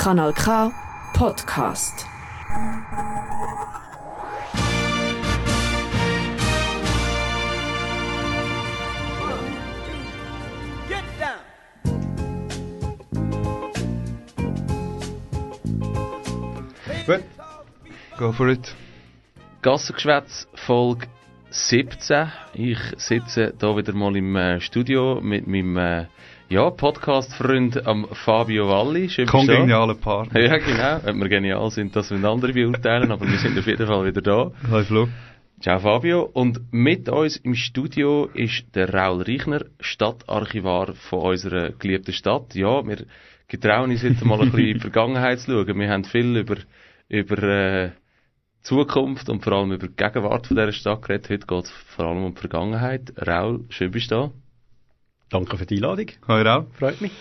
Kanal K Podcast. Gut, go for it. Gassengeschwätz, Folge 17. Ich sitze hier wieder mal im äh, Studio mit meinem äh, ja, Podcast-Freund am Fabio Valli. Kongenialer Partner. Ja, genau. Ob wir genial sind, das müssen andere beurteilen, aber wir sind auf jeden Fall wieder da. Hi Flo. Ciao Fabio. Und mit uns im Studio ist der Raul Reichner, Stadtarchivar von unserer geliebten Stadt. Ja, wir getrauen uns jetzt mal ein bisschen in die Vergangenheit zu schauen. Wir haben viel über, über äh, Zukunft und vor allem über die Gegenwart von dieser Stadt geredet. Heute geht es vor allem um die Vergangenheit. Raul, schön bist du da. Danke für die Einladung. Hi Rau. Freut mich.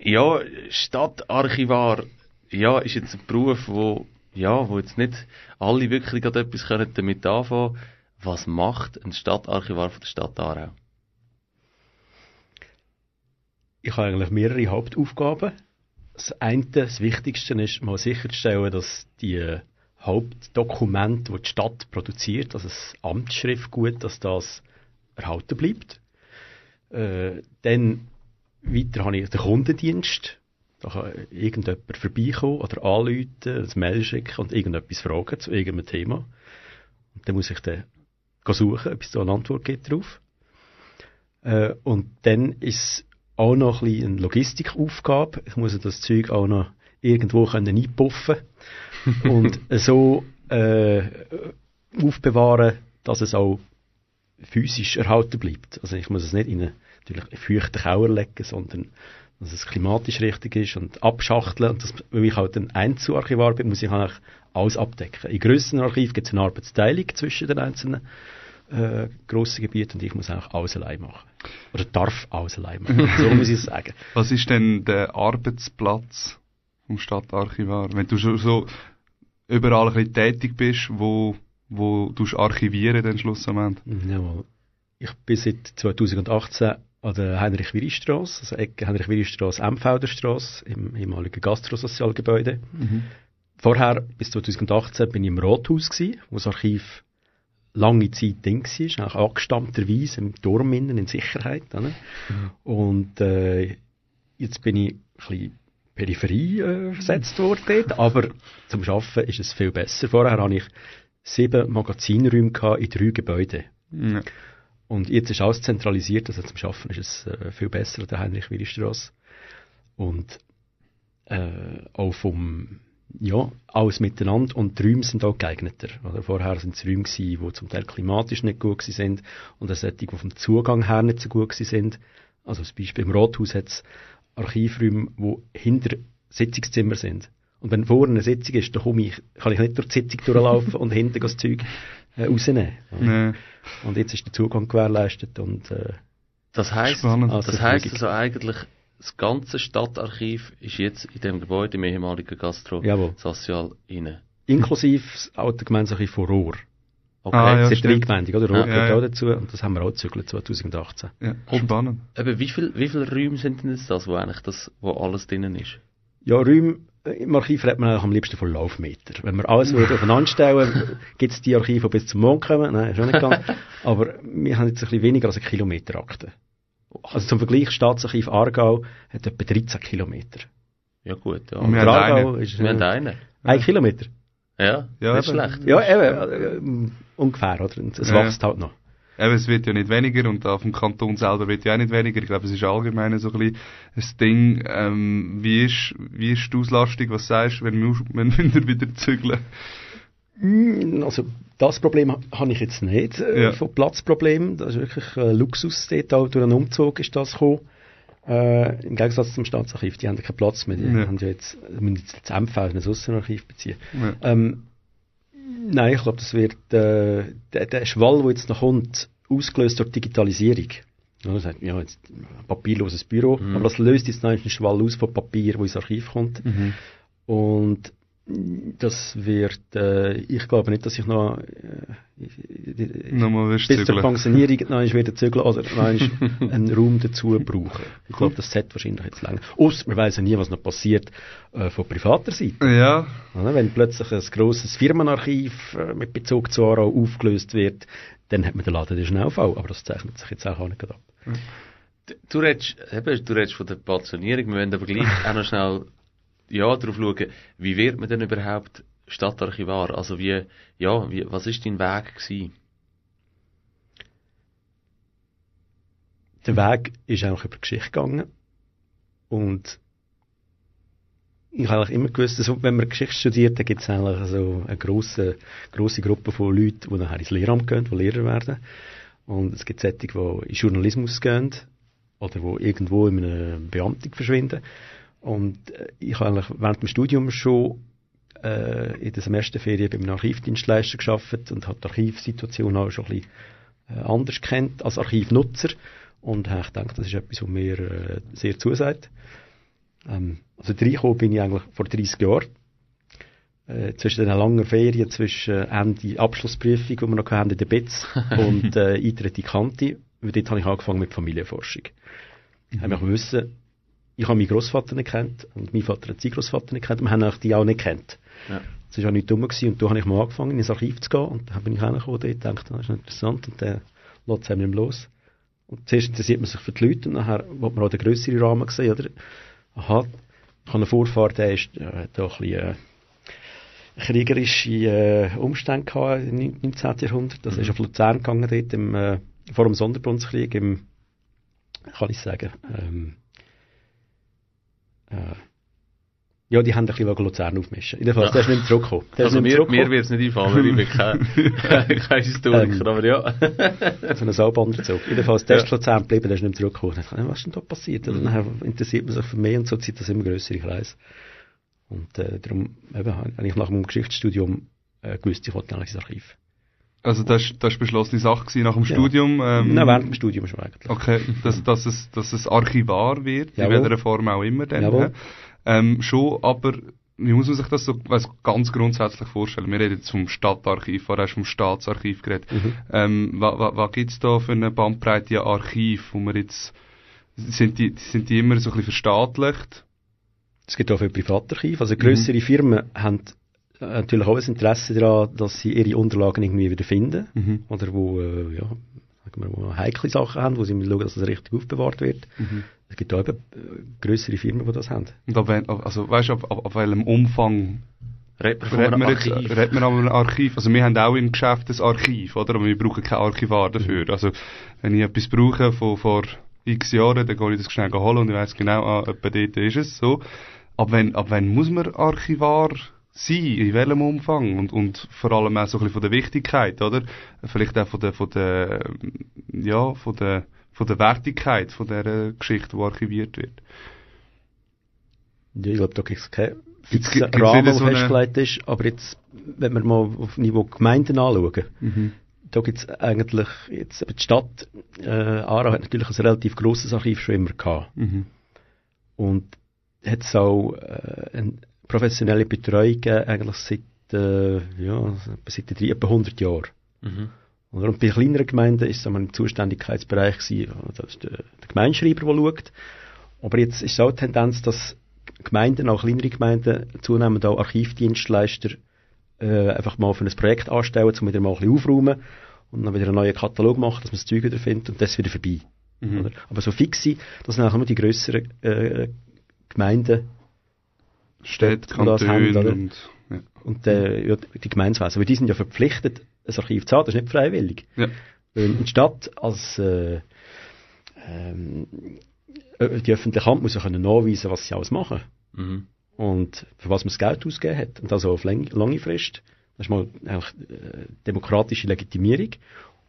Ja, Stadtarchivar, ja, ist jetzt ein Beruf, wo, ja, wo jetzt nicht alle wirklich gerade etwas können damit anfangen. Was macht ein Stadtarchivar von der Stadt Aarau? Ich habe eigentlich mehrere Hauptaufgaben. Das eine, das Wichtigste ist, mal sicherzustellen, dass die Hauptdokumente, die die Stadt produziert, also das Amtsschriftgut, dass das erhalten bleibt. Äh, dann weiter habe ich den Kundendienst. Da kann irgendjemand vorbeikommen oder anrufen, ein Mail schicken und irgendetwas fragen zu irgendeinem Thema. Und dann muss ich dann suchen, ob es da eine Antwort gibt drauf. Äh, und dann ist auch noch ein bisschen eine Logistikaufgabe. Ich muss das Zeug auch noch irgendwo können einpuffen und so äh, aufbewahren, dass es auch physisch erhalten bleibt. Also ich muss es nicht in einen natürlich feuchten Kauer legen, sondern dass es klimatisch richtig ist und abschachteln. Und das, weil ich halt ein Einzelarchivar bin, muss ich eigentlich alles abdecken. In grösseren Archiven gibt es eine Arbeitsteilung zwischen den einzelnen äh, grossen Gebieten und ich muss eigentlich alles allein machen. Oder darf alles allein machen. so muss ich es sagen. Was ist denn der Arbeitsplatz vom Stadtarchivar? Wenn du schon so überall ein bisschen tätig bist, wo, wo du archivieren dann schlussendlich? Jawohl. Ich bin seit 2018 an der Heinrich-Wiri-Strasse, also Ecke Heinrich-Wiri-Strasse, Emfelderstrasse, im ehemaligen Gastrosozialgebäude. Vorher, bis 2018, bin ich im Rathaus gewesen, wo das Archiv lange Zeit drin war, auch angestammterweise im Turm innen in Sicherheit. Oder? Und äh, jetzt bin ich ein bisschen Peripherie äh, versetzt worden dort, aber zum Arbeiten ist es viel besser. Vorher hatte ich sieben Magazinräume gehabt in drei Gebäuden. Ja. Und jetzt ist alles zentralisiert, also zum Schaffen ist es äh, viel besser an der Heinrich-Willi-Strasse. Und äh, auch vom, ja, alles miteinander und die Räume sind auch geeigneter. Oder? Vorher sind es Räume gewesen, die zum Teil klimatisch nicht gut sind und auch solche, die vom Zugang her nicht so gut sind. Also zum Beispiel im Rathaus hat es Archivräume, die hinter Sitzungszimmer sind. Und wenn vorne eine Sitzung ist, dann komme ich, kann ich nicht durch die Sitzung durchlaufen und hinten das Zeug äh, rausnehmen. Ja. Und jetzt ist der Zugang gewährleistet und äh, Das heisst, das Also heisst Verfügung. also eigentlich, das ganze Stadtarchiv ist jetzt in dem Gebäude im ehemaligen Gastro Jawohl. Sozial inne. inklusive das alte Gemeinsache von Rohr. Okay. Ah, ja, das ist. Gemeinde, oder? Rohr Ja, gehört ja. auch dazu und das haben wir auch gezügelt 2018. Ja, spannend. Aber wie viel, wie viele Räume sind denn jetzt das, wo eigentlich das, wo alles drinnen ist? Ja, Räume, im Archiv redet man eigentlich am liebsten von Laufmeter. Wenn wir alles würde aufeinander stellen, gibt es die Archive, die bis zum Mond kommen. Nein, schon nicht ganz. Aber wir haben jetzt ein bisschen weniger als eine Kilometerakte. Also zum Vergleich, Staatsarchiv Aargau hat etwa 13 Kilometer. Ja gut, ja. Und wir haben Aargau einen. ist wir haben äh, einen. ein Kilometer. Ja, Ja, nicht eben. schlecht. Ja, eben, äh, ungefähr, oder? Es Ja. wächst halt noch. Eben, es wird ja nicht weniger und auf dem Kanton selber wird ja auch nicht weniger. Ich glaube, es ist allgemein so ein bisschen ein Ding. Ähm, wie, ist, wie ist die Auslastung? Was sagst du, wenn wir, wenn wir wieder zügeln? Mm, Also, das Problem ha- habe ich jetzt nicht, äh, Ja. von Platzproblemen. Das ist wirklich äh, Luxus dort auch durch einen Umzug ist das gekommen. Äh, Im Gegensatz zum Staatsarchiv, die haben keinen Platz mehr. Die Ja. haben ja jetzt, müssen jetzt das in ein Aussenarchiv beziehen. Ja. Ähm, nein, ich glaube, das wird, äh, der, der Schwall, der jetzt noch kommt, ausgelöst durch Digitalisierung. Ja, das heißt, ja, jetzt ein papierloses Büro, aber das löst jetzt einen Schwall aus von Papier, wo ins Archiv kommt. Mhm. Und Das wird, äh, ich glaube nicht, dass ich noch äh, Nochmal bis zur zügeln. Pensionierung noch wieder zügeln oder noch einen Raum dazu brauchen. Ich glaube, das sollte wahrscheinlich jetzt länger. Ausser man weiß ja nie, was noch passiert äh, von privater Seite. Ja, Oder? Wenn plötzlich ein grosses Firmenarchiv äh, mit Bezug zu Aarau aufgelöst wird, dann hat man den Laden den Schnellfall. Aber das zeichnet sich jetzt auch nicht ab. Du- Du redest, eben, du redest von der Pensionierung, wir wollen aber gleich auch noch schnell ja, darauf schauen, wie wird man denn überhaupt Stadtarchivar? Also wie, ja, wie, was ist dein Weg gewesen? der Weg ist eigentlich über Geschichte gegangen. Und ich habe immer gewusst, dass, wenn man Geschichte studiert, dann gibt es eigentlich so eine grosse, grosse Gruppe von Leuten, die nachher ins Lehramt gehen, die Lehrer werden. Und es gibt solche, die in Journalismus gehen oder die irgendwo in einer Beamtung verschwinden. Und äh, ich habe eigentlich während dem Studium schon äh, in der Semesterferien bei einem Archivdienstleister geschafft und habe die Archivsituation auch schon ein bisschen äh, anders kennt als Archivnutzer und habe gedacht, das ist etwas, was mir äh, sehr zusagt. Ähm, also reingekommen bin ich eigentlich vor 30 Jahren. Äh, zwischen den langen Ferien, zwischen äh, Ende Abschlussprüfung, die wir noch hatten in der BITS, und äh, Eintritt in die Kante, weil dort habe ich angefangen mit Familienforschung. Ich habe mich wissen, ich habe meinen Großvater nicht kennt und mein Vater hat seinen Großvater nicht kennt, wir haben die auch nicht kennt. Ja. Das ist auch nicht dumm gewesen. Und da habe ich mal angefangen, ins Archiv zu gehen. Und dann bin ich reingekommen, dort gedacht, das ist interessant. Und dann lässt es einem los. Und zuerst interessiert man sich für die Leute und nachher will man auch den grösseren Rahmen sehen, oder? Aha, ich habe einen Vorfahren, der ist, äh, hat da ein bisschen, äh, kriegerische äh, Umstände gehabt im 19. Jahrhundert. Das ist auf Luzern gegangen, dort im, äh, vor dem Sonderbundskrieg, im, kann ich sagen, ähm, äh, ja, die haben ein bisschen Luzern aufmischen. In der Fall, Ja. der ist nicht mehr zurückgekommen. Der Also mir, mir wird es nicht einfallen, ich bin kein, kein Historiker, Ähm. aber ja. so einen Saubanderzug. Jedenfalls, der Ja. ist Luzern geblieben, der ist nicht mehr zurückgekommen. Was ist denn da passiert? Und dann interessiert man sich für mehr und so zieht das immer größere Kreis. Und äh, darum eben, habe ich nach dem Geschichtsstudium äh, gewusst, ich wollte eigentlich ins Archiv. Also das, ist- das ist beschlossene Sache gewesen nach dem Ja. Studium. Ähm, Nein, während dem Studium schon eigentlich. Okay, dass, dass, es, dass es Archivar wird, in Jawohl. welcher Form auch immer dann. Ähm, schon, aber wie muss man sich das so weiss, ganz grundsätzlich vorstellen? Wir reden jetzt vom Stadtarchiv, vorher hast du vom Staatsarchiv geredet. Mhm. Ähm, was wa, wa gibt's da für eine Bandbreite an Archiv, wo wir jetzt, sind die, sind die immer so ein bisschen verstaatlicht? Es gibt auch viele Privatarchive. Also grössere Firmen haben natürlich auch ein Interesse daran, dass sie ihre Unterlagen irgendwie wieder finden. Mhm. Oder wo, äh, ja, sagen wir, wo heikle Sachen haben, wo sie schauen, dass das richtig aufbewahrt wird. Mhm. Es gibt auch eben äh, grössere Firmen, die das haben. Und ab, also, weißt du, ab, ab, ab welchem Umfang Redet man Reden wir, an einem Archiv? Also wir haben auch im Geschäft ein Archiv, oder? Aber wir brauchen kein Archivar dafür. Also wenn ich etwas brauche von vor x Jahren, dann gehe ich das schnell holen und ich weiss genau, ah, etwa dort ist es so. Ab wann, ab wann muss man Archivar sein? In welchem Umfang? Und, und vor allem auch so ein bisschen von der Wichtigkeit, oder? Vielleicht auch von der, von der, ja, von der, von der Wertigkeit von der Geschichte, die archiviert wird. Ja, ich glaube, da gibt es keinen Gibt's- fixen Rahmen, der so eine- festgelegt ist. Aber jetzt, wenn wir mal auf Niveau Gemeinden anschauen, Mhm. da gibt es eigentlich, jetzt, die Stadt äh, Aarau hat natürlich ein relativ grosses Archiv schon immer gehabt. Mhm. Und hat es auch äh, eine professionelle Betreuung eigentlich seit, äh, ja, seit etwa etwa 100 Jahren. Mhm. Und bei kleineren Gemeinden ist es im Zuständigkeitsbereich gewesen, das ist der, der Gemeindeschreiber, der schaut. Aber jetzt ist es auch die Tendenz, dass Gemeinden, auch kleinere Gemeinden, zunehmend auch Archivdienstleister äh, einfach mal für ein Projekt anstellen, um wieder mal ein bisschen aufräumen und dann wieder einen neuen Katalog machen, dass man das Zeug wieder findet und das ist wieder vorbei. Mhm. Aber so fixe, das sind nachher nur die grösseren äh, Gemeinden Städte, die Kantone und, ja. und äh, ja, die Gemeinswesen. Aber die sind ja verpflichtet, ein Archiv zu haben, das ist nicht freiwillig. Ja. Weil der Stadt als äh, ähm, äh, die öffentliche Hand muss ja können nachweisen, was sie alles machen Mhm. und für was man das Geld ausgegeben hat. Und also auf lange Frist. Das ist mal eigentlich, äh, demokratische Legitimierung.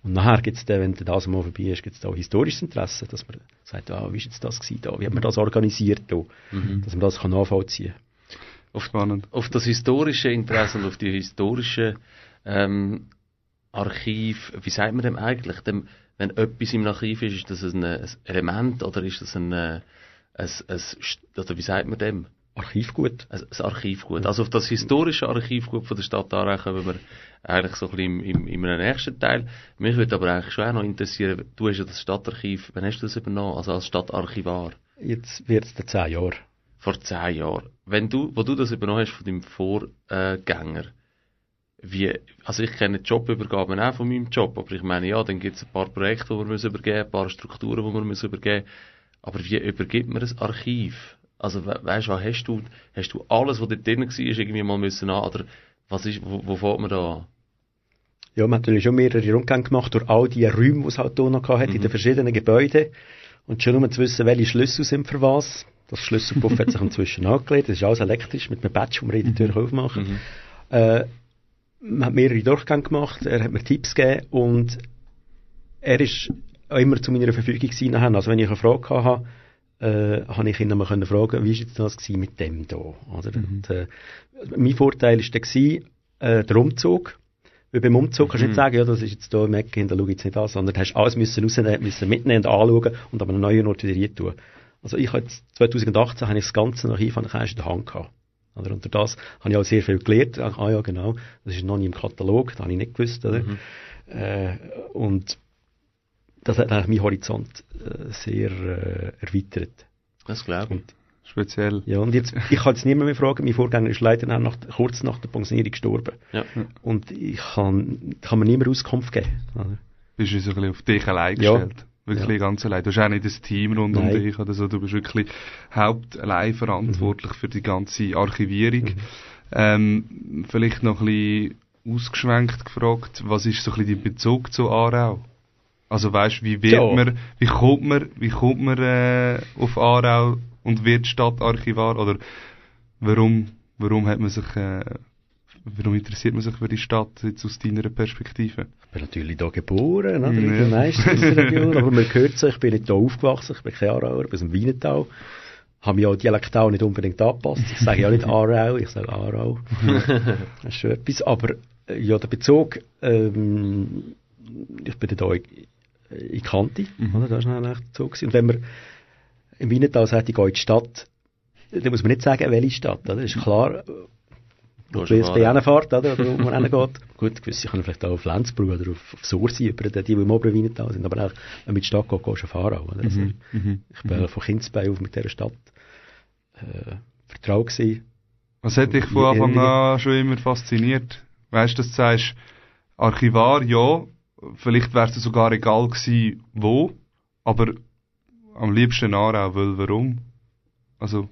Und nachher gibt es dann, wenn das mal vorbei ist, gibt es auch historisches Interesse, dass man sagt, ah, wie ist jetzt das gewesen da? Wie hat man das organisiert da? Mhm. Dass man das kann nachvollziehen Spannend. auf das historische Interesse und auf die historische ähm, Archiv, wie sagt man dem eigentlich? Dem, wenn etwas im Archiv ist, ist das ein, ein Element oder ist das ein, äh, ein, ein, St- oder wie sagt man dem? Archivgut. Also das Archivgut. Also auf das historische Archivgut von der Stadt Aarau kommen wir eigentlich so ein bisschen im, im, im nächsten Teil. Mich würde aber eigentlich schon auch noch interessieren, du hast ja das Stadtarchiv, wann hast du das übernommen? Also als Stadtarchivar? Jetzt wird es zehn Jahre. Vor zehn Jahren. Wenn du, wo du das übernommen hast von deinem Vorgänger, wie, also ich kenne Jobübergaben auch von meinem Job, aber ich meine, ja, dann gibt es ein paar Projekte, die wir müssen übergeben, ein paar Strukturen, die wir müssen übergeben. Aber wie übergibt man ein Archiv? Also, we weißt du, hast du, hast du alles, was dort drin war, irgendwie mal müssen an, oder was ist, wo, wo fängt man da an? Ja, man hat natürlich schon mehrere Rundgänge gemacht durch all die Räume, die es halt hier noch hatte, mhm. in den verschiedenen Gebäuden. Und schon um zu wissen, welche Schlüssel sind für was. Das Schlüsselpuff hat sich inzwischen angelegt. Das ist alles elektrisch mit einem Badge, wo wir die Tür mhm. aufmachen. Mhm. Äh, man hat mehrere Durchgänge gemacht, er hat mir Tipps gegeben und er ist immer zu meiner Verfügung gewesen. Also wenn ich eine Frage hatte, äh, habe ich ihn einmal können fragen, wie ist das mit dem da? Oder? Mhm. Und, äh, mein Vorteil war der, äh, der Umzug. Weil beim Umzug kannst du nicht mhm. sagen, ja, das ist jetzt hier im Ecken, da schaue ich jetzt nicht an, sondern du hast alles müssen rausnehmen, müssen mitnehmen und anschauen und aber einen neuen Ort wieder rein tun. Also ich habe jetzt 2018 habe ich das ganze Archiv an in der Hand gehabt. Oder unter das habe ich auch sehr viel gelernt. Ah ja, genau, das ist noch nie im Katalog, das habe ich nicht gewusst. Oder? Mhm. Äh, und das hat eigentlich meinen Horizont äh, sehr äh, erweitert. Das glaube ich. Und, Speziell. Ja, und jetzt, ich kann jetzt niemand mehr fragen, mein Vorgänger ist leider nach, kurz nach der Pensionierung gestorben. Ja. Und ich kann, kann mir niemand Auskunft geben. Oder? Bist du so ein bisschen auf dich allein gestellt? Ja. Wirklich ja. ganz allein. Du hast auch nicht das Team rund Nein. um dich oder so. Du bist wirklich hauptallein verantwortlich mhm. für die ganze Archivierung. Mhm. Ähm, vielleicht noch ein bisschen ausgeschwenkt gefragt, was ist so ein bisschen dein Bezug zu Aarau? Also weißt, wie wird ja. man, wie kommt man, wie kommt man äh, auf Aarau und wird Stadtarchivar oder warum, warum hat man sich, äh, warum interessiert man sich für die Stadt jetzt aus deiner Perspektive? Ich bin natürlich hier geboren, oder? in der meisten Region, aber man hört so, ich bin nicht hier aufgewachsen, ich bin kein Aarauer, ich bin aus dem Wienertal habe mich auch dialektal nicht unbedingt angepasst. Ich sage ja nicht Aarau, ich sage Aarau. das ist schon etwas. Aber äh, ja, der Bezug, ähm, ich bin da in Kante, mhm. oder? Das war eigentlich so. Gewesen. Und wenn man im Wienertal sagt, ich gehe in die Stadt, dann muss man nicht sagen, welche Stadt, oder? Das ist klar, wo die BSB hinfährt, oder? Oder wo man hingeht. Gut, gewisse können vielleicht auch auf Lenzburg oder auf, auf Sursi, über die, die im oberen Wienertal sind, aber auch, wenn man in die Stadt geht, gehst du oder? Also, mhm. mhm. Ich bin mhm. von Kindesbein auf mit dieser Stadt äh, vertraut gewesen. Was hat dich von Anfang an schon immer fasziniert? Weißt du, dass du sagst, Archivar, ja, vielleicht wäre es sogar egal gewesen, wo, aber am liebsten Aarau, weil warum? Also,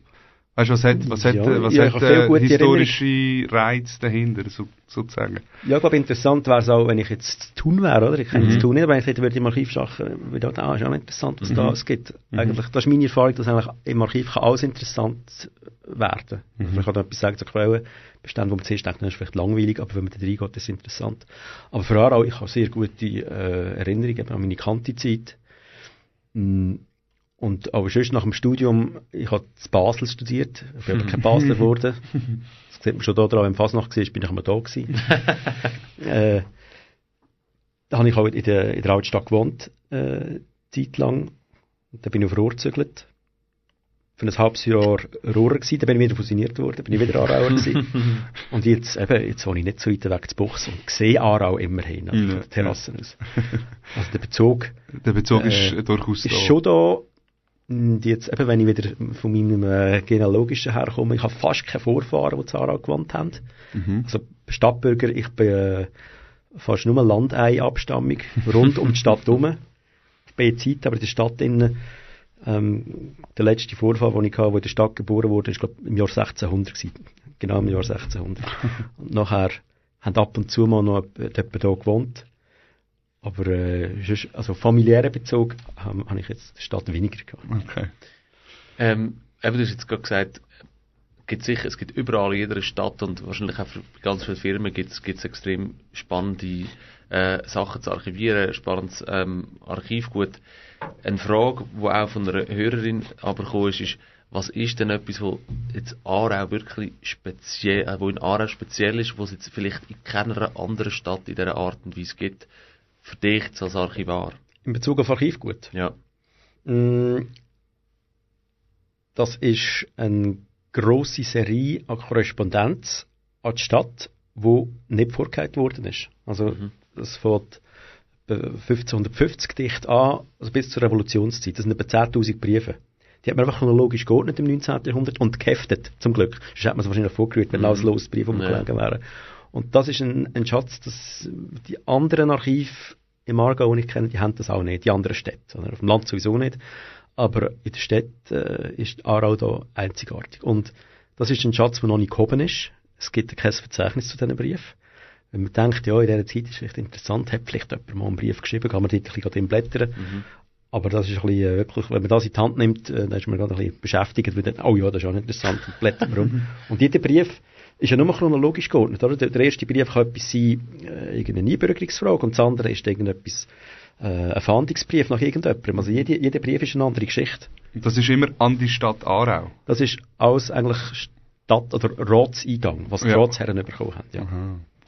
weißt du, was hat, was hat, ja, was ja, hat äh, historische Reiz dahinter, so, sozusagen? Ja, ich glaube, interessant wäre es auch, wenn ich jetzt zu tun wäre, oder? Ich kenne mhm. das tun nicht, aber ich hätte, würde im Archiv schaffen, würde auch, ah, ist auch interessant, was mhm. da es gibt. Mhm. Eigentlich, das ist meine Erfahrung, dass eigentlich im Archiv kann alles interessant werden. Mhm. Ich kann etwas sagen zur Quelle, Bestände, wo man zuerst denkt, das ist vielleicht langweilig, aber wenn man da reingeht, ist es interessant. Aber vor allem auch, ich habe sehr gute äh, Erinnerungen an meine Kanti-Zeit. Mm, und aber sonst nach dem Studium, ich habe in Basel studiert, ich bin aber kein Basler geworden. Das sieht man schon da dran, wenn Fasnacht war, bin ich immer da gewesen. äh, da habe ich auch in der, in der Altstadt gewohnt, äh, Zeit lang. Und dann bin ich auf Rohr gezügelt für ein halbes Jahr Rohrer gewesen, dann bin ich wieder fusioniert worden, bin ich wieder Aarauer gewesen. und jetzt, eben, jetzt wohne ich nicht so weit weg zu Buchs und sehe Aarau immerhin, also ja, von der Terrasse ja. aus. Also der Bezug... Der Bezug äh, ist durchaus ist da. schon da. Und jetzt, eben, wenn ich wieder von meinem äh, genealogischen herkomme, ich habe fast keine Vorfahren, die zu Aarau gewohnt haben. Mhm. Also Stadtbürger, ich bin äh, fast nur Landei-Abstammung, rund um die Stadt herum. Ich bin jetzt Zeit, aber in der Stadt innen ähm, der letzte Vorfall, den ich hatte, wo in der Stadt geboren wurde, ist glaube im Jahr 1600 gewesen. Genau im Jahr 1600. und nachher haben ab und zu mal noch jemand hier gewohnt. Aber äh, also familiären Bezug habe hab ich jetzt die Stadt weniger gehabt. Okay. Ähm, eben, du hast jetzt gerade gesagt, gibt sicher, es gibt überall in jeder Stadt und wahrscheinlich auch für ganz viele Firmen gibt es extrem spannende äh, Sachen zu archivieren, spannendes ähm, Archivgut. Eine Frage, die auch von einer Hörerin aber gekommen ist, ist, was ist denn etwas, wo jetzt Aarau wirklich speziell, äh, wo in Aarau speziell ist, was es jetzt vielleicht in keiner anderen Stadt in dieser Art und Weise gibt, für dich als Archivar? In Bezug auf Archivgut? Ja. Mm, das ist ein grosse Serie an Korrespondenz an die Stadt, wo nicht vorgehalten worden ist. Also, Mhm. das fängt bei 1550 dicht an, also bis zur Revolutionszeit. Das sind etwa 10.000 Briefe. Die hat man einfach chronologisch geordnet im 19. Jahrhundert und geheftet, zum Glück. Sonst hätte man es wahrscheinlich vorgerührt, wenn Mhm. alles los Briefe Ja. umgelegen wären. Und das ist ein, ein Schatz, dass die anderen Archive im Aargau, die ich kenne, die haben das auch nicht, die anderen Städte. Oder? Auf dem Land sowieso nicht. Aber in der Stadt äh, ist Aarau da einzigartig. Und das ist ein Schatz, der noch nicht gehoben ist. Es gibt kein Verzeichnis zu diesen Briefen. Wenn man denkt, ja, in dieser Zeit ist es vielleicht interessant, hat vielleicht jemand mal einen Brief geschrieben, kann man dort ein bisschen blättern. Mhm. Aber das ist ein bisschen, äh, wirklich, wenn man das in die Hand nimmt, äh, dann ist man gerade ein bisschen beschäftigt, weil dann, oh ja, das ist auch interessant, und blättert man um. Und jeder Brief ist ja nur chronologisch geordnet, oder? Der, der erste Brief kann etwas sein, äh, irgendeine Einbürgerungsfrage, und das andere ist irgendetwas, äh, ein Fahndungsbrief nach irgendjemandem. Also jede, jeder Brief ist eine andere Geschichte. Das ist immer an die Stadt Aarau. Das ist alles eigentlich Stadt- oder Ratseingang, was die Ja. Ratsherren bekommen haben, ja.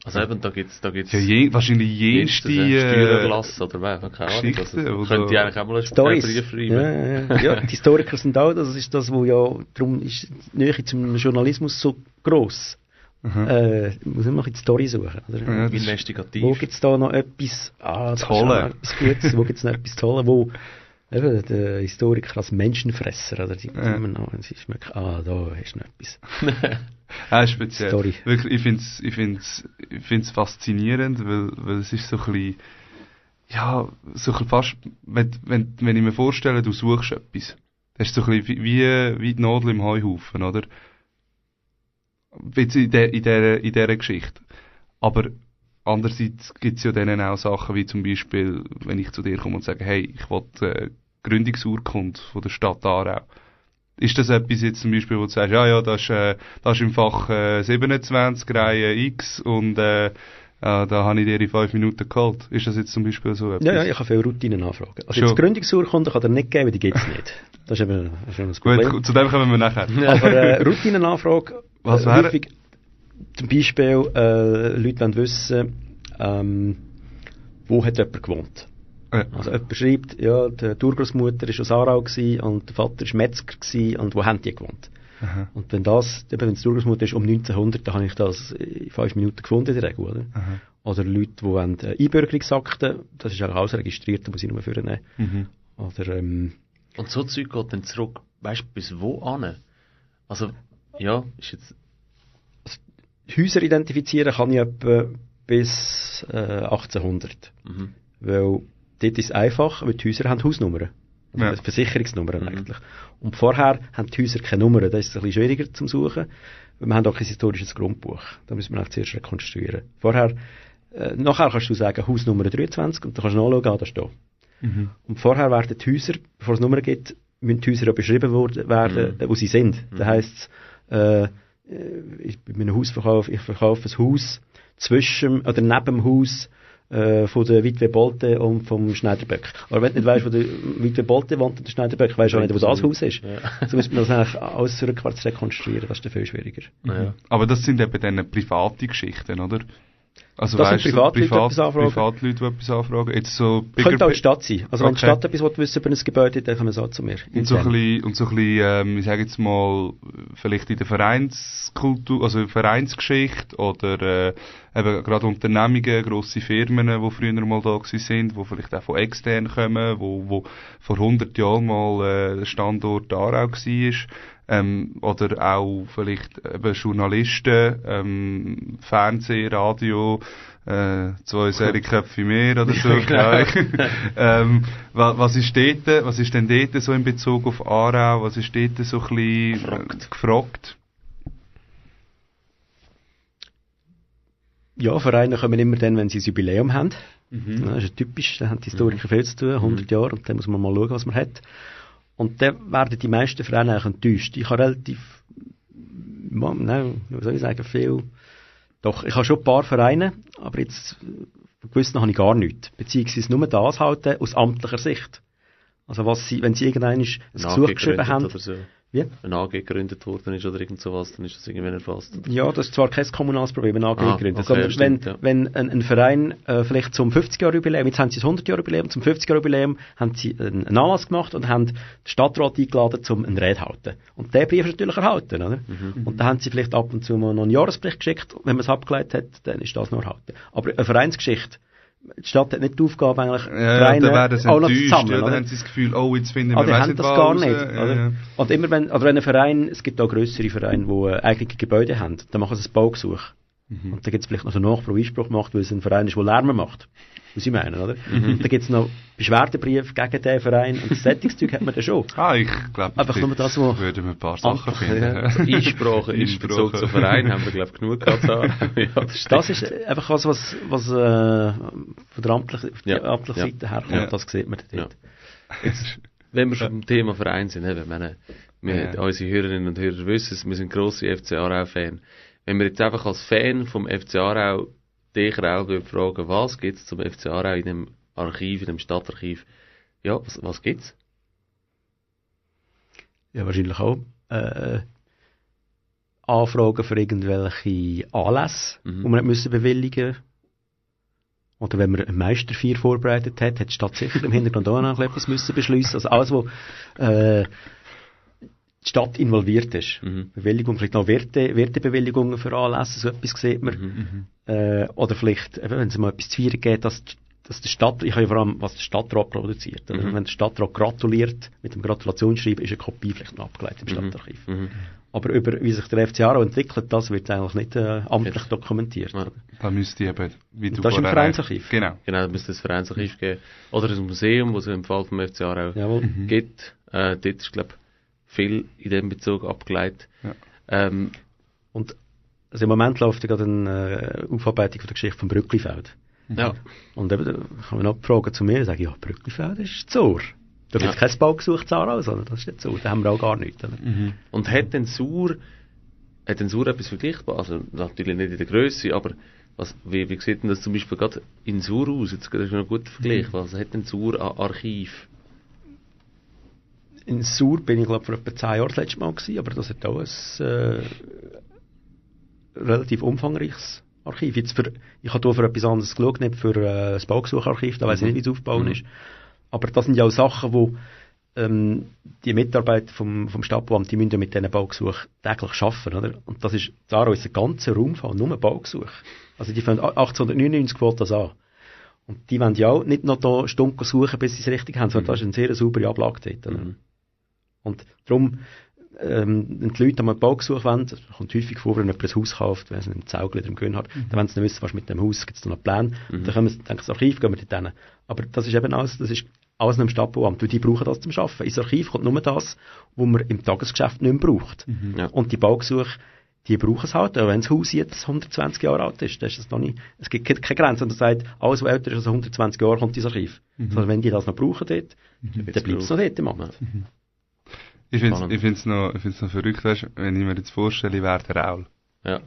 Also eben, da gibt's, da gibt's Ja, je, wahrscheinlich jenste... Äh, Steuererlass oder was, keine Ahnung. Also, oder- könnte ich eigentlich auch mal einen. Brief schreiben. Ja, ja, ja. ja, die Historiker sind auch, das ist das, wo ja, darum ist die Nähe zum Journalismus so gross. Mhm. Äh, muss immer noch die Story suchen. Oder? Ja, das Investigativ. Wo gibt es da noch etwas, ah, ist noch etwas Gutes, wo gibt es noch etwas Tolles, wo eben, der Historiker als Menschenfresser, oder die Ja. immer noch, sie schmeckt, ah, da hast du noch etwas. Ja, speziell. Story. Wirklich, ich finde es ich find's, ich find's faszinierend, weil, weil es ist so ein bisschen, ja, so ein bisschen fast, wenn, wenn, wenn ich mir vorstelle, du suchst etwas, das ist so ein bisschen wie, wie, wie die Nadel im Heuhaufen, oder? Jetzt in der, in der, in dieser Geschichte. Aber andererseits gibt es ja dann auch Sachen wie zum Beispiel, wenn ich zu dir komme und sage, hey, ich will äh, Gründungsurkunde von der Stadt Aarau. Ist das etwas jetzt zum Beispiel, wo du sagst, ja, ja, das ist, äh, das ist im Fach äh, 27, Reihe X und äh, äh, da habe ich dir in 5 Minuten geholt. Ist das jetzt zum Beispiel so etwas? Ja, ja, ich habe viele Routinen anfragen. Also Schon. jetzt Gründungsurkunde kann er nicht geben, die gibt es nicht. Das ist eben, das ist eben Problem. Gut, zu dem kommen wir nachher. Aber äh, Routinenanfrage, Was äh, wäre? häufig, zum Beispiel, äh, Leute wollen wissen, ähm, wo hat jemand gewohnt. Ja. Also jemand schreibt, ja, die Urgroßmutter war aus Aarau gewesen und der Vater war Metzger gewesen und wo haben die gewohnt? Aha, Und wenn das, eben wenn die Urgroßmutter ist um 1900, dann habe ich das in fünf Minuten gefunden in der Regel, oder? aha. Oder Leute, die wollen, äh, Einbürgerungsakten, das ist auch alles registriert, da muss ich nur vornehmen. Mhm. Oder, ähm, Und so Zeug geht dann zurück, weißt du, bis wo an? Also, ja, ist jetzt, Häuser identifizieren kann ich etwa bis äh, 1800. mhm. Weil dort ist es einfach, weil die Häuser haben Hausnummern. Also Ja. Versicherungsnummern Mhm. eigentlich. Und vorher haben die Häuser keine Nummern. Das ist ein bisschen schwieriger zum Suchen. Weil wir haben auch kein historisches Grundbuch. Da müssen wir auch zuerst rekonstruieren. Vorher, äh, nachher kannst du sagen, Hausnummer 23 und dann kannst du nachschauen, ah, da steht. Mhm. Und vorher werden die Häuser, bevor es Nummern gibt, müssen die Häuser ja beschrieben worden, werden, Mhm. äh, wo sie sind. Mhm. Das heisst, äh, ich bei einem Hausverkauf, ich verkaufe ein Haus zwischen oder neben dem Haus äh, von der Witwe Bolte und vom Schneiderböck. Aber wenn du nicht weißt, wo der Witwe Bolte wohnt und der Schneiderböck, weißt du auch nicht, wo das Haus ist. Ja. So muss man das eigentlich alles rückwärts rekonstruieren, das ist dann viel schwieriger. Ja. Aber das sind eben dann private Geschichten, oder? Also Das sind weißt du, Privatleute, die Privat, etwas anfragen. Privatleute, die etwas anfragen. Jetzt so Könnte auch die Stadt sein. Also wenn die Okay. Stadt etwas wissen über ein Gebäude, dann kommen sie auch zu mir. Und so ein bisschen, und so ein bisschen ähm, ich sage jetzt mal, vielleicht in der Vereinskultur, also Vereinsgeschichte oder äh, eben gerade Unternehmungen, grosse Firmen, die früher mal da gewesen sind, die vielleicht auch von extern kommen, wo, wo vor 100 Jahren mal äh, der Standort Aarau war. Ähm, oder auch vielleicht eben Journalisten, ähm, Fernsehen, Radio, äh, zwei Serienköpfe mehr oder so. keine Ahnung. ähm, wa- was ist dort, was ist denn dort so in Bezug auf Aarau, was ist dort so ein bisschen Gefragt. äh, gefragt? Ja, Vereine kommen immer dann, wenn sie ein Jubiläum haben. Mhm. Ja, das ist ja typisch, da haben die Historiker viel zu tun, 100 Jahre, und dann muss man mal schauen, was man hat. Und dann werden die meisten Vereine eigentlich enttäuscht. Ich habe relativ, nein, wie soll ich sagen, viel, doch, ich habe schon ein paar Vereine, aber jetzt, gewissen habe ich gar nichts. Beziehungsweise nur das halt äh, aus amtlicher Sicht. Also was sie, wenn sie irgendein ein Gesuch geschrieben haben, so. Wie? eine AG gegründet worden ist oder irgend sowas, dann ist das irgendwann erfasst. Ja, das ist zwar kein kommunales Problem, ein AG Ah, gegründet, okay, sondern wenn, stimmt, ja. wenn ein, ein Verein äh, vielleicht zum 50-Jahr-Jubiläum, jetzt haben sie das 100-Jahr-Jubiläum, zum 50-Jahr-Jubiläum haben sie einen, einen Anlass gemacht und haben den Stadtrat eingeladen, um einen Rede zu halten. Und der Brief ist natürlich erhalten, oder? Mhm. Und da haben sie vielleicht ab und zu mal noch einen Jahresbericht geschickt, wenn man es abgeleitet hat, dann ist das noch erhalten. Aber eine Vereinsgeschichte, die Stadt hat nicht die Aufgabe eigentlich, Ja, Vereine dann noch zu enttäuscht, sammeln, ja, dann oder? haben sie das Gefühl, oh, jetzt finden Ah, wir die weiss haben nicht das gar raus. nicht. Oder? ja. Und immer wenn, oder wenn ein Verein, es gibt auch grössere Vereine, die äh, eigene Gebäude haben, dann machen sie ein Baugesuch. Mhm. Und dann gibt es vielleicht noch einen Nachspruch, Einspruch gemacht, weil es ein Verein ist, der Lärm macht. Was sie meinen, oder? Mhm. Und dann gibt es noch Beschwerdebrief gegen den Verein und das Sättigungszeug hat man dann schon. Ah, ich glaube, Einfach nur das, wo- würden wir ein paar Sachen finden. ja. Einsprache in Einsprache. Bezug zum Verein haben wir, glaube ich, genug gehabt. da. ja, das. Das ist äh, einfach was, was, was äh, von der amtlichen, Ja, amtlichen ja. Seite herkommt, Ja. das sieht man Ja. dort. Jetzt, wenn wir schon beim Thema Verein sind, eben, meine, wir, Ja. unsere Hörerinnen und Hörer wissen es, wir sind grosse FC Aarau-Fan. Wenn wir jetzt einfach als Fan vom FC Aarau dich, würden fragen, was gibt es zum FC Aarau in dem Archiv, in dem Stadtarchiv? Ja, was, was gibt's? Ja, wahrscheinlich auch. Äh, Anfragen für irgendwelche Anlässe, Mhm. die man müssen bewilligen Oder wenn man ein Meisterfeier vorbereitet hat, hat die Stadt sicher im Hintergrund auch noch etwas müssen beschließen. Also alles, wo äh, die Stadt involviert ist. Mhm. Bewilligung, vielleicht noch Werte, Wertebewilligungen für Anlässe, so etwas sieht man. Mhm. Äh, oder vielleicht, eben, wenn es mal etwas zu feiern geht, dass, dass der Stadt, ich habe ja vor allem, was der Stadtrat produziert. Mhm. Wenn der Stadtrat gratuliert mit dem Gratulationsschreiben, ist eine Kopie vielleicht noch abgeleitet im Stadtarchiv. Mhm. Aber über, wie sich der FC Aarau entwickelt, das wird eigentlich nicht äh, amtlich Jetzt. dokumentiert. Ja. Da müsste ich eben, wie du das ist im Vereinsarchiv. Genau. Genau, da müsste es ein Vereinsarchiv geben. Oder ein Museum, das es im Fall vom FC Aarau Jawohl. gibt. Äh, dort ist, glaube viel in dem Bezug abgeleitet. Ja. Ähm, Und also im Moment läuft ja gerade eine äh, Aufarbeitung von der Geschichte von Brücklifeld. ja. Und eben, da kann man noch Fragen zu mir sagen, ja, Brücklifeld ist Zur. Da gibt es Ja. kein Baugesuch zu Aarau, sondern das ist nicht so. Da haben wir auch gar nichts. Oder? Und hat denn Sur, hat denn Sur etwas vergleichbar? Also natürlich nicht in der Größe, aber was, wie, wie sieht denn das zum Beispiel gerade in Sur aus? Jetzt das ist noch ein guter Vergleich. Was hat denn Sur an Archiv? In Sur bin ich, glaube vor etwa zehn Jahren das letzte Mal gewesen, aber das hat auch ein äh, relativ umfangreiches Archiv. Jetzt für, ich habe hier für etwas anderes geschaut, nicht für äh, das Baugesucharchiv, da weiß ich nicht, wie es aufgebaut ist. Aber das sind ja auch Sachen, wo ähm, die Mitarbeiter vom, vom Stadtbauamt, die müssen ja mit diesen Baugesuchen täglich arbeiten, oder? Und das ist, Zara ist ein ganzer Raum von nur Baugesuch. Also die fangen 1899 fängt das an. Und die wollen ja auch nicht noch da Stunden suchen, bis sie es richtig haben, sondern das ist eine sehr saubere Ablage dort. Mhm. Und darum, ähm, wenn die Leute einmal einen Baugesuch wollen, das kommt häufig vor, wenn jemand ein Haus kauft, wenn sie einen Zaugel im Grün hat, dann wollen sie nicht wissen, was mit dem Haus, gibt es da noch Pläne, dann können sie, denken, das Archiv, gehen wir dort hin. Aber das ist eben alles, das ist alles im Stadtbauamt, weil die brauchen das zum Arbeiten. Ins Archiv kommt nur das, was man im Tagesgeschäft nicht mehr braucht. Ja. Und die Baugesuche, die brauchen es halt, auch wenn das Haus jetzt 120 Jahre alt ist, das ist das noch nicht, es gibt keine Grenze, und er sagt, alles, was älter ist als 120 Jahre, kommt ins Archiv. Sondern wenn die das noch brauchen dort, dann bleibt es noch dort im Amt. Ich finde es ich find's noch, ich find's noch verrückt, weißt, wenn ich mir jetzt vorstelle, ich wäre der Raul. Ja.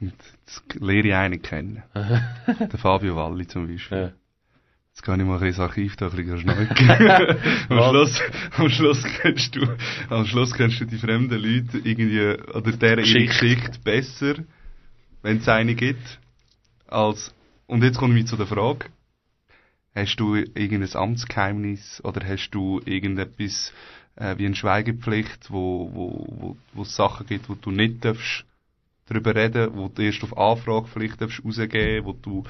Und jetzt lerne ich einen kennen. der Fabio Valli zum Beispiel. ja. Jetzt kann ich mal ins Archiv da ein bisschen schneiden. am? Schluss, am Schluss kennst du, am Schluss kennst du die fremden Leute irgendwie, oder deren Geschichte. Geschichte besser, wenn es eine gibt, als, und jetzt komme ich zu der Frage, hast du irgendein Amtsgeheimnis, oder hast du irgendetwas, äh, wie eine Schweigepflicht, wo, wo, wo, wo es Sachen gibt, wo du nicht darfst darüber reden, wo du erst auf Anfrage vielleicht darfst rausgeben, wo du,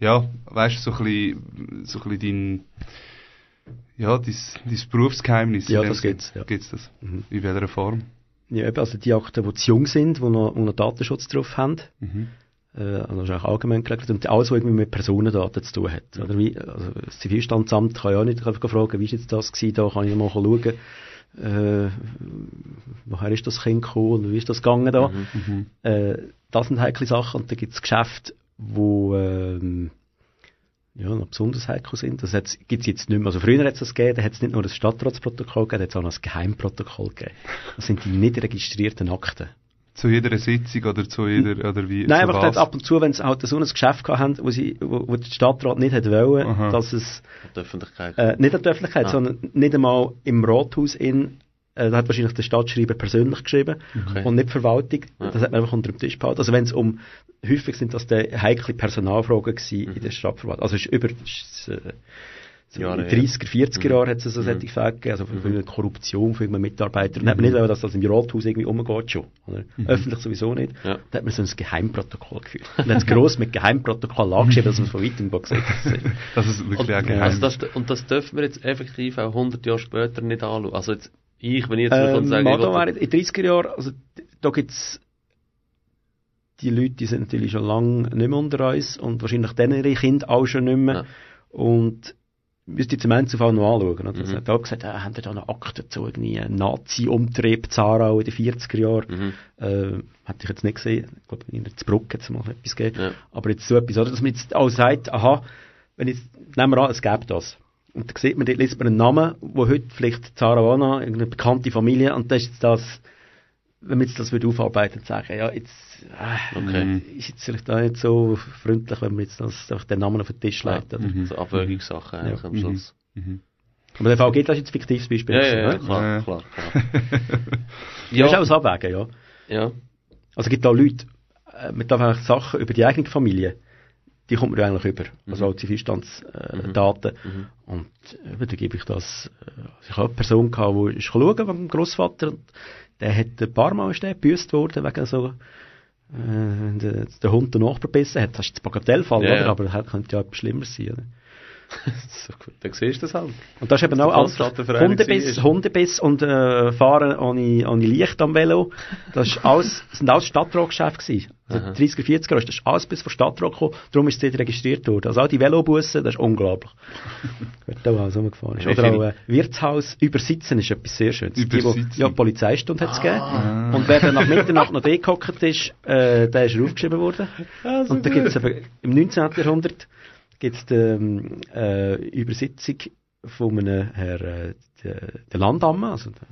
ja, weißt so ein bisschen, so ein bisschen dein, ja, dein, dein Berufsgeheimnis. Ja, das gibt's, ja. Gibt's das? Mhm. In welcher Form? Ja, eben, also die Akten, die zu jung sind, die noch, die noch Datenschutz drauf haben, Mhm. Äh, also das ist auch allgemein geregelt, und alles, was irgendwie mit Personendaten zu tun hat. Oder wie, also das Zivilstandsamt kann ja auch nicht einfach fragen, wie ist jetzt das gewesen, da kann ich mal schauen, äh, woher ist das Kind gekommen und wie ist das gegangen da. Mhm. Äh, das sind heikle Sachen und da gibt es Geschäfte, wo ähm, ja, noch besonders heikel sind. Das gibt es jetzt nicht mehr. Also früher hat es das gegeben, da hat es nicht nur das Stadtratsprotokoll gegeben, da hat es auch noch das Geheimprotokoll gegeben. Das sind die nicht registrierten Akten. Zu jeder Sitzung oder zu jeder, oder wie? Nein, einfach ab und zu, wenn sie halt so ein Geschäft gehabt haben, wo, sie, wo, wo der Stadtrat nicht hätte wollen, Aha. dass es Die Öffentlichkeit. äh, nicht an die Öffentlichkeit, Ah. sondern nicht einmal im Rathaus in Äh, da hat wahrscheinlich der Stadtschreiber persönlich geschrieben Okay. und nicht die Verwaltung. Ja. Das hat man einfach unter dem Tisch behalten. Also wenn es um, häufig sind das die heikle Personalfragen gewesen in der Stadtverwaltung. Also es ist über, es ist, äh, so Jahre in her. 30er, 40er Jahren hat es so solche Fälle gegeben, also von mhm. Korruption von irgendeinem Mitarbeiter. Und hat man nicht, dass das im Rathaus irgendwie umgeht schon. Oder? Öffentlich sowieso nicht. Ja. Da hat man so ein Geheimprotokoll geführt. Und hat es gross mit Geheimprotokoll angeschrieben, dass man es von weitem gesehen hat. Das ist wirklich Und, ein Geheimnis. also das, und das dürfen wir jetzt effektiv auch 100 Jahre später nicht anschauen. Also jetzt, ich, wenn ich jetzt ähm, Ähm, sagen, will- in den 30er Jahren, also da gibt's die Leute, die sind natürlich schon lange nicht mehr unter uns und wahrscheinlich denen ihre Kinder auch schon nicht mehr. Ja. Und müsste ich zum Einzelfall noch anschauen. Oder? Mhm. Mhm. hat auch gesagt, äh, haben da noch Akten zu irgendwie Nazi-Umtrieb Zarau in den 40er Jahren? Mhm. Äh, hätte ich jetzt nicht gesehen. Ich glaube, in der Zbruck hat es mal etwas gegeben. Ja. Aber jetzt so etwas, oder? Dass man jetzt auch sagt, aha, wenn jetzt, nehmen wir an, es gäbe das. Und da sieht man, dort liest man einen Namen, wo heute vielleicht Zarawana, irgendeine bekannte Familie, und das ist jetzt das, wenn man jetzt das würde aufarbeiten und sagen, ja, jetzt, äh, Okay. ist jetzt vielleicht auch nicht so freundlich, wenn man jetzt das, einfach den Namen auf den Tisch legt, oder? So Abwägungssachen eigentlich am Mhm. Schluss. Aber der Fall geht, das ist jetzt ein fiktives Beispiel. Ja, ja, ja, klar, Ja. klar, klar. Ja. Das ist auch ein Abwägen, ja. ja. Also es gibt da Leute, äh, man darf eigentlich Sachen über die eigene Familie, die kommt man ja eigentlich über. Also auch Zivilstandsdaten. Äh, Daten. Und äh, da gebe ich das, äh, also ich habe eine Person gehabt, die ist schauen wegen dem Grossvater und der hat ein paar Mal ist der gebüßt worden wegen so, äh, der, der Hund den Nachbar gebissen hat. Das ist ein Bagatellfall, Ja, oder? Aber das könnte ja etwas Schlimmeres sein, oder? so gut. Dann siehst du das halt. Und das ist eben Dass auch alles Hundebiss. Hundebiss und äh, Fahren ohne, ohne Licht am Velo. Das ist alles, das sind alles Stadtratgeschäfte gewesen. Also Aha. 30er, 40er Jahre ist das alles bis vor Stadtrat gekommen. Darum ist es dort registriert worden. Also auch die Velobussen, das ist unglaublich. Wird da auch so umgefahren. ist. Oder auch äh, Wirtshaus übersitzen ist etwas sehr Schönes. Die, wo, ja, Polizeistunde hat es gegeben. Und wer dann nach Mitternacht noch dort gehockt ist, äh, der ist aufgeschrieben worden. Und da gibt es im 19. Jahrhundert gibt's die ähm, äh, Übersetzung von einem Herr äh, der, der Landamme, also der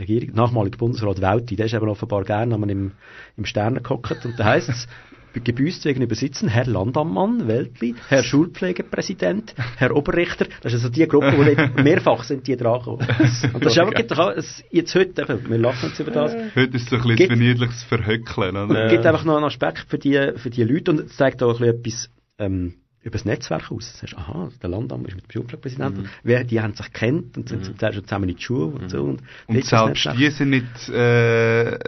Regierung, nachmalige Bundesrat Welti, der ist eben offenbar gerne einmal im, im Stern gehockt. Und da heisst es, gebüßt wegen Übersitzen, Herr Landammann, Weltli, Herr Schulpflegepräsident, Herr Oberrichter, das ist also die Gruppe, wo dort mehrfach sind die dran gekommen. Und das ist aber, gibt auch, es- jetzt heute, wir lachen jetzt über das, Heute ist es so ein bisschen Gibt- verniedliches Verhöckeln, es gibt einfach noch einen Aspekt für die, für die Leute. Und es zeigt auch ein bisschen etwas ähm, über das Netzwerk aus. Du sagst, aha, der Landamt ist mit dem Schulpflegepräsidenten. Wer, die haben sich kennt und sind zum Teil schon zusammen in die Schule und so. Und, Und selbst Netzwerk. die sind nicht, äh,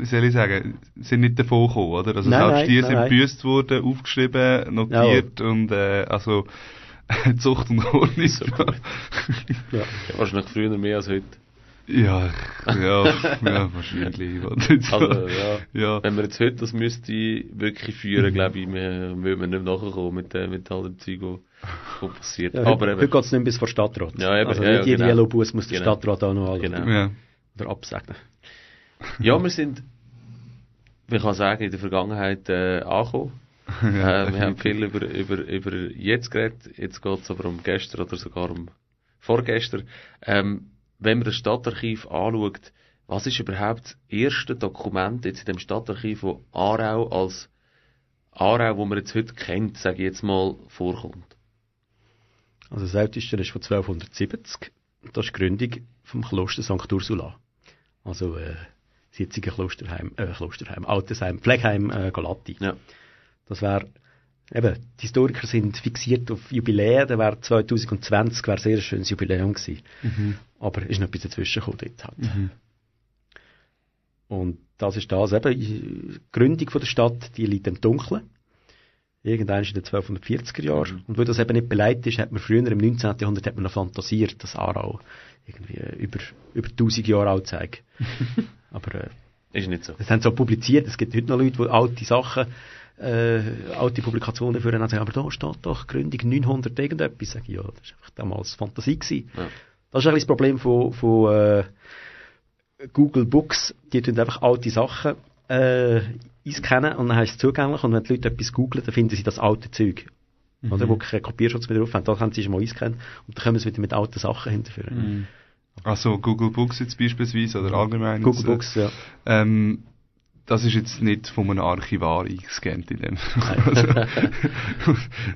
wie soll ich sagen, sind nicht davon gekommen, oder? Also Nein, selbst nein, die nein, sind gebüßt worden, aufgeschrieben, notiert und, äh, also, Zucht und Ordnung. Ja. Ja, wahrscheinlich früher mehr als heute. Ja, ja, ja, wahrscheinlich. Also, ja. Ja. Wenn man jetzt heute das müsste wirklich führen, glaube ich, wir würden wir nicht nachkommen mit, äh, mit all dem Zeug, was passiert. Ja, Aber heute eben, heute geht es nicht bis vor Stadtrat. Ja, eben, also ja, nicht ja, jeder genau. Yellow-Bus muss der Genau. Stadtrat auch noch anschauen. Genau. Ja. Oder absegnen. ja, wir sind, man kann sagen, in der Vergangenheit äh, angekommen. äh, wir haben viel über, über, über jetzt geredet, jetzt geht es aber um gestern oder sogar um vorgestern. Ähm, wenn man das Stadtarchiv anschaut, was ist überhaupt das erste Dokument jetzt in dem Stadtarchiv, wo Aarau als Aarau, wo man jetzt heute kennt, sage ich jetzt mal, vorkommt? Also das älteste ist von 1270. Das ist die Gründung vom Kloster St. Ursula. Also äh, das jetzige Klosterheim, äh, Klosterheim, Altersheim, Pflegeheim äh, Galati. Ja. Das wäre, eben, die Historiker sind fixiert auf Jubiläen, da wäre 2020 wäre sehr ein schönes Jubiläum gewesen. Aber ist noch etwas dazwischen gekommen dort halt. Und das ist das eben, die Gründung von der Stadt, die liegt im Dunkeln. Irgendwann in den 1240er Jahren. Und weil das eben nicht beleidigt ist, hat man früher im 19. Jahrhundert hat man noch fantasiert, dass Aarau irgendwie über, über 1000 Jahre alt sei. Aber äh, Ist nicht so. das haben sie auch publiziert. Es gibt heute noch Leute, die alte Sachen, äh, alte Publikationen führen und sagen, aber da steht doch Gründung 900 irgendetwas. Sag ich, ja, das war damals Fantasie gewesen. Ja. Das ist ein das Problem von, von äh, Google Books. Die tun einfach alte Sachen äh, einscannen und dann heißt es zugänglich und wenn die Leute etwas googlen, dann finden sie das alte Zeug. Oder, wo keinen Kopierschutz mehr drauf haben. Da haben sie schon mal einscannen und dann können sie es wieder mit alten Sachen hinterführen. Also Google Books jetzt beispielsweise oder allgemein. Google jetzt, Books, ja. Ähm, das ist jetzt nicht von einem Archivar eingescannt in dem. also,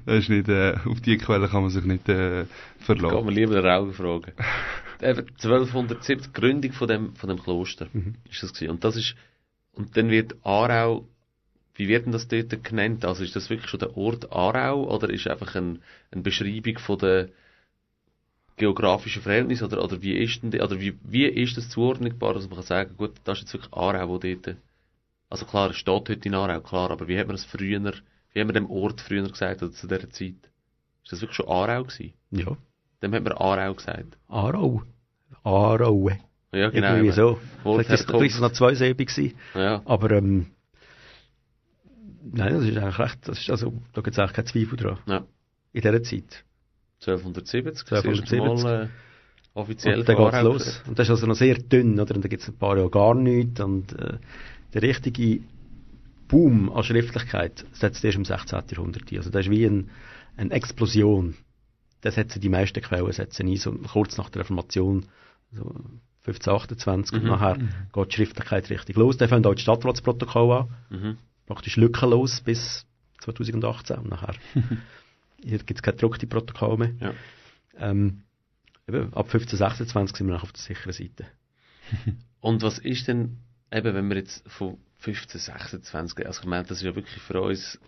das ist nicht, äh, auf die Quelle kann man sich nicht äh, verlassen. man lieber den Rauger fragen. eben 1270 Gründung von dem, von dem Kloster Mhm. ist das gewesen. Und das ist, und dann wird Aarau, wie wird denn das dort genannt? Also ist das wirklich schon der Ort Aarau oder ist einfach ein, eine Beschreibung von der geografischen Verhältnisse oder, oder wie ist denn, oder wie, wie ist das zuordnungbar, dass man kann sagen, gut, das ist jetzt wirklich Aarau, wo dort, also klar, es steht heute in Aarau, klar, aber wie hat man es früher, wie haben wir dem Ort früher gesagt, oder zu dieser Zeit? Ist das wirklich schon Aarau gewesen? Ja. Dem hat man Aarau gesagt. Aarau. Aarau. Ja, genau. Irgendwie so. Vielleicht ist kommt's? vielleicht ist es noch zweisilbig gewesen. Ja. Aber, ähm, nein, das ist eigentlich recht, das ist also, da gibt es eigentlich keinen Zweifel dran. Ja. In dieser Zeit. 1270, das erste 1270. Mal äh, offiziell und dann geht's Aarau los. Und das ist also noch sehr dünn, oder? Und dann gibt es ein paar Jahre gar nichts. Und äh, der richtige Boom an Schriftlichkeit setzt erst im 16. Jahrhundert ein. Also das ist wie ein, eine Explosion. Das setzen die meisten Quellen setzen ein, so kurz nach der Reformation, so 1528 und Mhm. nachher geht die Schriftlichkeit richtig los. Dann fängt auch das Stadtratsprotokoll an, Mhm. praktisch lückenlos bis 2018 und nachher hier gibt es kein gedruckte Protokoll mehr. Ja. Ähm, eben, ab 1526 sind wir noch auf der sicheren Seite. Und was ist denn, eben, wenn wir jetzt von 15, 26, also ich meine, das ist ja wirklich für uns,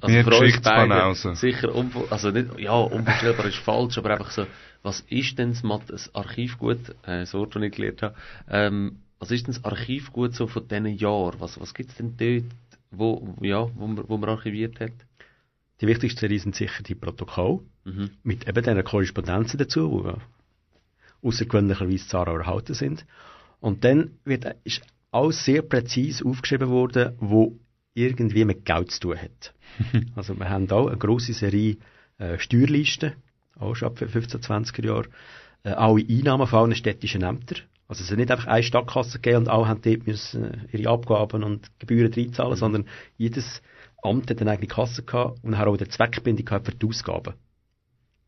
also Wie für uns Geschichtsbanause. sicher, also nicht, ja, unvorstellbar ist falsch, aber einfach so, was ist denn das, Archivgut, äh, das Wort, das ich gelernt habe, ähm, was ist denn das Archivgut so von diesen Jahren? Was, was gibt es denn dort, wo, ja, wo man, wo man archiviert hat? Die wichtigsten Serie sind sicher die Protokolle, Mhm. mit eben diesen Korrespondenzen dazu, die außergewöhnlicherweise Zara erhalten sind. Und dann wird, ist alles sehr präzise aufgeschrieben worden, wo irgendwie mit Geld zu tun hat. also wir haben auch eine grosse Serie äh, Steuerlisten, auch schon ab 15, 20er Jahren, äh, alle Einnahmen von allen städtischen Ämtern. Also es ist nicht einfach eine Stadtkasse gegeben und alle haben dort müssen äh, ihre Abgaben und Gebühren reinzahlen, sondern jedes Amt hat eine eigene Kasse gehabt und hat auch eine Zweckbindung gehabt für die Ausgaben.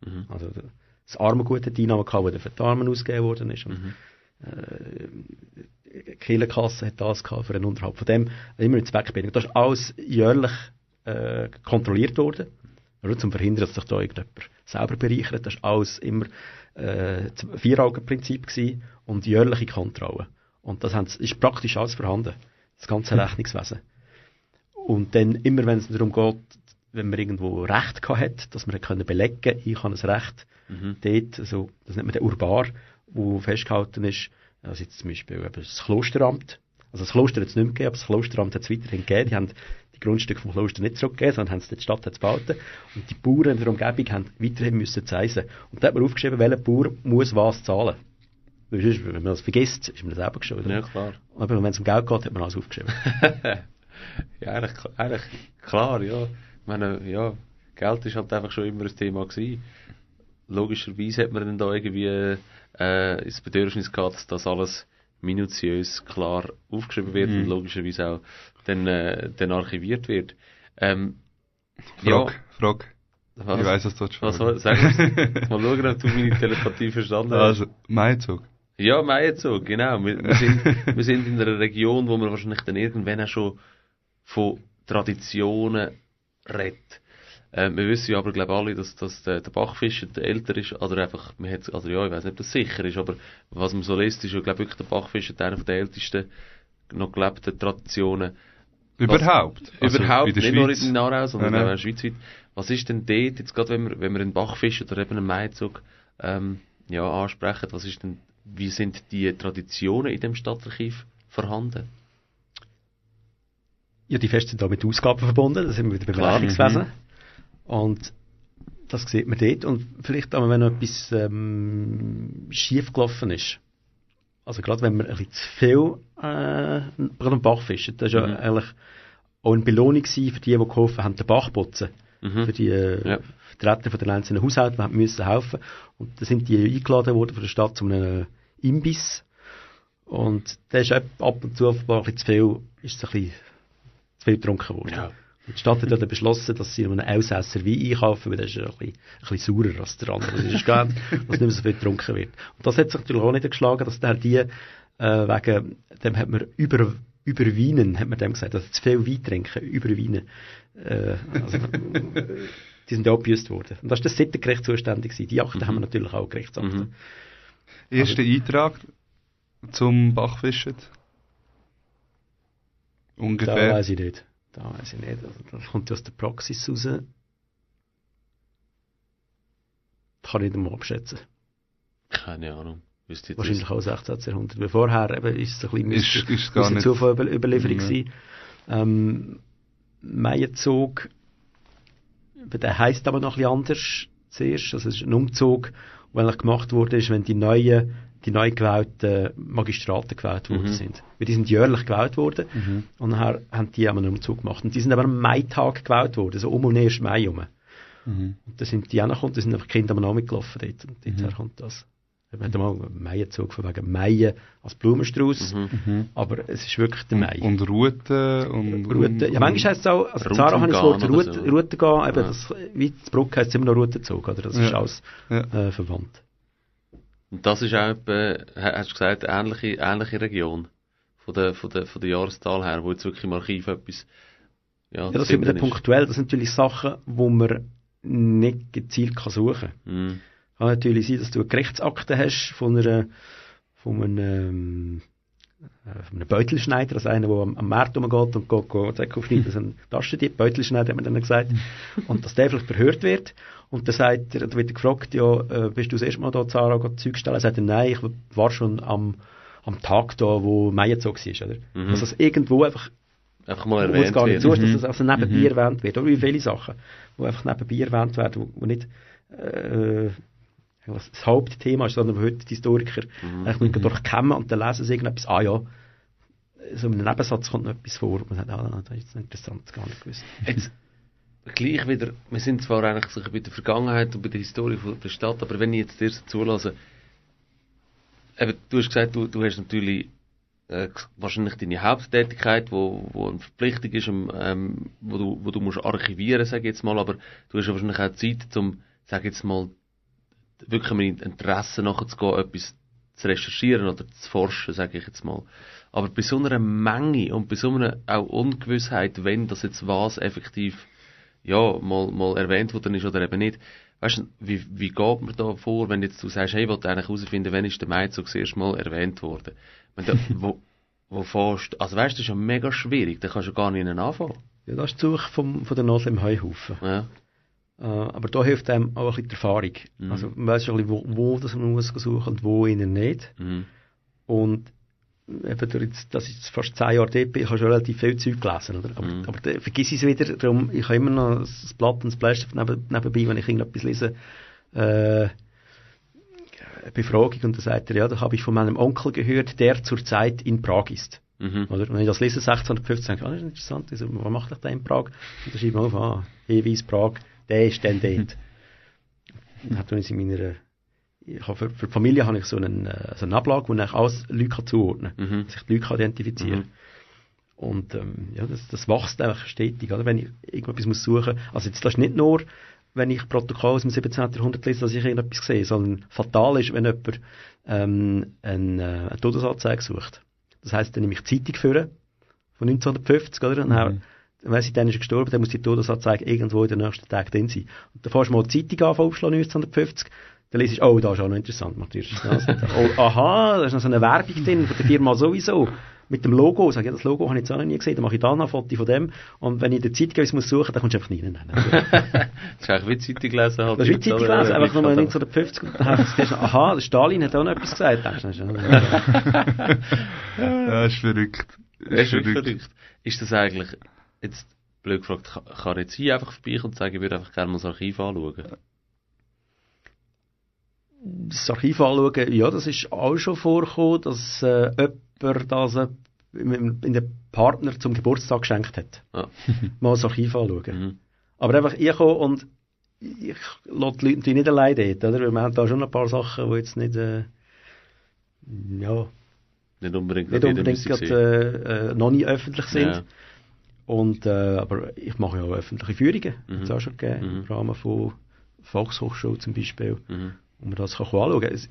Mhm. Also das Armengut hat die Einnahmen gehabt, die für die Armen ausgegeben worden ist. Und, Mhm. Äh, Kirchenkasse hat das gehabt für den Unterhalt. Von dem immer eine Zweckbindung. Das ist alles jährlich äh, kontrolliert worden. Oder zum Verhindern, dass sich da irgendjemand selber bereichert. Das ist alles immer äh, das Vier-Augen-Prinzip und jährliche Kontrolle. Und das ist praktisch alles vorhanden. Das ganze Rechnungswesen. Und dann immer, wenn es darum geht, wenn man irgendwo Recht hat, dass man können belegen, ich habe ein Recht, Mhm. dort, also, das nennt man der Urbar, wo festgehalten ist, also jetzt zum Beispiel eben das Klosteramt. Also das Kloster hat es nicht mehr gegeben, aber das Klosteramt hat es weiterhin gegeben. Die haben die Grundstücke vom Kloster nicht zurückgegeben, sondern haben es der Stadt behalten. Und die Bauern in der Umgebung haben weiterhin müssen zeisen. Und da hat man aufgeschrieben, welcher Bauer muss was zahlen. Weil sonst, wenn man das vergisst, ist man das selber geschuldet. Ja, klar. Aber wenn es um Geld geht, hat man alles aufgeschrieben. Ja, eigentlich, eigentlich klar, ja. Ich meine, ja, Geld ist halt einfach schon immer ein Thema gewesen. Logischerweise hat man dann da irgendwie äh, das Bedürfnis gehabt, dass das alles minutiös klar aufgeschrieben wird Mhm. und logischerweise auch dann, äh, dann archiviert wird. Ähm, Frage, Frage. was, Ich weiss, was du willst was soll, sag. Mal schauen, ob du meine Telepathie verstanden hast. Also, Maizug. Ja, Meierzug, genau. Wir, wir, sind, wir sind in einer Region, wo man wahrscheinlich dann irgendwann auch schon von Traditionen redet. Äh, wir wissen ja aber, glaube alle, dass, dass der, der Bachfischer der älter ist, oder einfach, man hat, also ja, ich weiß nicht, ob das sicher ist, aber was man so liest, ist ja, glaube wirklich der Bachfischer einer der ältesten noch gelebten Traditionen. Überhaupt. Also, Überhaupt, in der nicht nur Schweiz. in Aarau, sondern Nein, auch nein. schweizweit. Was ist denn dort, jetzt gerade wenn wir, wenn wir einen Bachfisch oder eben einen Maizug ähm, ja, ansprechen, was ist denn, wie sind die Traditionen in dem Stadtarchiv vorhanden? Ja, die Feste sind auch mit Ausgaben verbunden, das sind wir wieder beim Klar, Rechnungswesen. Und das sieht man dort. Und vielleicht auch, wenn etwas ähm, schief gelaufen ist. Also gerade wenn man ein bisschen zu viel äh, gerade am Bach fischen, das war Mhm. ja eigentlich auch eine Belohnung für die, die geholfen haben, den Bach putzen. Mhm. Für die äh, Ja. Vertreter von den einzelnen Haushalten, die müssen helfen. Und da sind die eingeladen worden von der Stadt zu einem Imbiss. Und der ist ab ab und zu offenbar ein bisschen zu viel, ist es ein bisschen zu viel getrunken worden. Ja. Die Stadt hat dann beschlossen, dass sie einen Elsässer Wein einkaufen, weil der ist ein bisschen, ein bisschen saurer als der andere. Das ist gar dass nicht mehr so viel getrunken wird. Und das hat sich natürlich auch niedergeschlagen, dass der die, äh, wegen, dem hat man über, überweinen, hat man dem gesagt, also zu viel Wein trinken, überweinen. Äh, also, die sind ja abgebüßt worden. Und das ist das Sittengericht zuständig gewesen. Die Akten haben wir natürlich auch Gerichtsakten. Mhm. Erster Eintrag zum Bachfischen? Da Ungefähr. weiß ich nicht. Da weiß ich nicht. Also, das kommt ja aus der Praxis raus. Kann ich nicht mal abschätzen. Keine Ahnung. Wahrscheinlich auch 16. Jahrhundert. Weil vorher eben ist es ein bisschen Ist, ist gar müsste nicht. Zufall über Überlieferung Ja. sein. Ähm, Meienzug, der heisst aber noch ein bisschen anders zuerst. Also es ist ein Umzug, der gemacht wurde, ist, wenn die neuen, die neu gewählten Magistraten gewählt worden Mhm. sind. Weil die sind jährlich gewählt worden. Mhm. Und nachher haben die einmal einen Umzug gemacht. Und die sind aber am Maitag gewählt worden, so um und 1. Mai herum. Mhm. Und da sind die angekommen, da sind einfach Kinder am Namen gelaufen dort. Und Mhm. dorther kommt das. Wir hatten mal einen Maienzug von wegen Maien als Blumenstrauß. Mhm. Mhm. Aber es ist wirklich der Mai. Und, und Route und... Route. Ja, manchmal heisst es auch, also Zara habe ich das Wort Route, so. Route gehen, eben, Ja. das, wie das Bruck heisst es immer noch Routenzug, oder? Das ist Ja. alles Ja. äh, verwandt. Und das ist auch etwa, ha- hast du gesagt, ähnliche, ähnliche Region. Von der, von der, von der Jahreszahl her, wo jetzt wirklich im Archiv etwas, ja, Ja, das sind wir dann ist. punktuell, das sind natürlich Sachen, wo man nicht gezielt kann suchen kann. Mhm. Kann natürlich sein, dass du eine Gerichtsakte hast von einer, von einem, ähm, äh, einem Beutelschneider, also einer, der am, am Markt rumgeht und geht, geht Säcke aufschneiden, das ist ein Taschendieb, Beutelschneider hat man dann gesagt, und dass der vielleicht verhört wird, und dann sagt er, dann wird er gefragt, ja, äh, bist du das erste Mal da, Zara, Zeug stellen? Er sagt nein, ich war schon am, am Tag da, wo Meierzog war, oder? Mhm. Also, dass irgendwo einfach Einfach mal wo es erwähnt gar nicht wird. so ist, dass Mhm. es also nebenbei erwähnt wird. Oder wie viele Sachen, die einfach nebenbei erwähnt werden, wo, wo nicht äh, was das Hauptthema ist, sondern heute die Historiker Mhm. mhm. durchkämmen und dann lesen sie irgendetwas, ah ja, so in einem Nebensatz kommt noch etwas vor und man sagt, ah, das ist jetzt interessant, das gar nicht gewusst. Jetzt, gleich wieder, wir sind zwar eigentlich so bei der Vergangenheit und bei der Historie von der Stadt, aber wenn ich jetzt dir so zulasse, eben, du hast gesagt, du, du hast natürlich äh, wahrscheinlich deine Haupttätigkeit, wo, wo eine Verpflichtung ist, ähm, wo, du, wo du musst archivieren, sag ich jetzt mal, aber du hast ja wahrscheinlich auch Zeit, um, sag jetzt mal, wirklich mit Interesse nachzugehen, etwas zu recherchieren oder zu forschen, sage ich jetzt mal. Aber bei so einer Menge und bei so einer auch Ungewissheit, wenn das jetzt was effektiv ja, mal, mal erwähnt worden ist oder eben nicht, weißt du, wie, wie geht man da vor, wenn jetzt du sagst, hey, ich will eigentlich herausfinden, wann ist der Maizug das erste Mal erwähnt worden? Wenn da, wo, wo fährst also weißt du, das ist ja mega schwierig, da kannst du gar nicht anfangen. Ja, das ist die Suche vom, von der Nadel im Heuhaufen. Ja. Äh, aber da hilft einem auch ein bisschen die Erfahrung. Mhm. Also man weiß schon wo, wo das man muss suchen und wo innen nicht. Mhm. Und eben durch jetzt, dass ich fast zehn Jahre dort bin, ich habe schon relativ viel Zeug gelesen. Oder? Aber, Mhm. aber dann vergiss ich es wieder. Darum, ich habe immer noch das Blatt und das Bleistift neben, nebenbei, wenn ich irgendetwas lese. Äh, eine Befragung und dann sagt er, ja, da habe ich von meinem Onkel gehört, der zurzeit in Prag ist. Mhm. Oder? Wenn ich das lese, 1650, denke ich, ah, das ist interessant, also, was macht ich da in Prag? Und dann schreibe ich auf, ah, Hinweis Prag, der ist dann dort. Es in meiner, ich habe für, für die Familie habe ich so einen, äh, so eine Ablage, wo ich alles Leute kann zuordnen kann, Mhm. dass ich die Leute kann identifizieren Mhm. Und ähm, ja, das, das wächst einfach stetig, oder? wenn ich irgendetwas muss suchen Also jetzt das ist nicht nur, wenn ich Protokoll aus dem 17. Jahrhundert lese, dass ich irgendetwas sehe, sondern fatal ist, wenn jemand ähm, eine, äh, eine Todesanzeige sucht. Das heisst, dann nehme ich die Zeitung führen, von 1950, oder? Und dann, weiss ich, dann ist er gestorben, dann muss die Todesanzeige irgendwo in den nächsten Tagen drin sein. Und dann fährst du mal die Zeitung an, aufschlagen, 1950, dann lese ich, oh, da ist auch noch interessant, Matthias. oh, aha, da ist noch so eine Werbung drin, von der Firma sowieso. Mit dem Logo, sag ich, ja, das Logo habe ich jetzt auch noch nie gesehen, dann mache ich da noch ein Foto von dem. Und wenn ich in der Zeitung etwas muss suchen, dann kommst du einfach nicht rein. Also, Das ist eigentlich wie Zeitung gelesen. Halt das ist wie Zeitung oder? gelesen, einfach nochmal Ja, 1950, und dann hast du aha, der Stalin hat auch noch etwas gesagt. Denkst du, ja. Ja, ist verrückt. Das ist wirklich verrückt. Ist das eigentlich, jetzt blöd gefragt, kann, jetzt hier einfach vorbeikommen und sagen, ich würde einfach gerne mal das Archiv anschauen? das Archiv anschauen, ja, das ist auch schon vorgekommen, dass äh, jemand das äh, in den Partner zum Geburtstag geschenkt hat. Ja. Mal das Archiv anschauen. Mhm. Aber einfach, ich komme und ich lasse die Leute nicht allein dort, oder? Weil wir haben da schon ein paar Sachen, die jetzt nicht, äh, ja, Nicht unbedingt, nicht unbedingt gerade, äh, äh, noch nie öffentlich sind. Ja. Und, äh, aber ich mache ja auch öffentliche Führungen. Mhm. Hat es auch schon gegeben, Mhm. im Rahmen von Volkshochschule zum Beispiel. Mhm. wo man das kann anschauen kann. Es,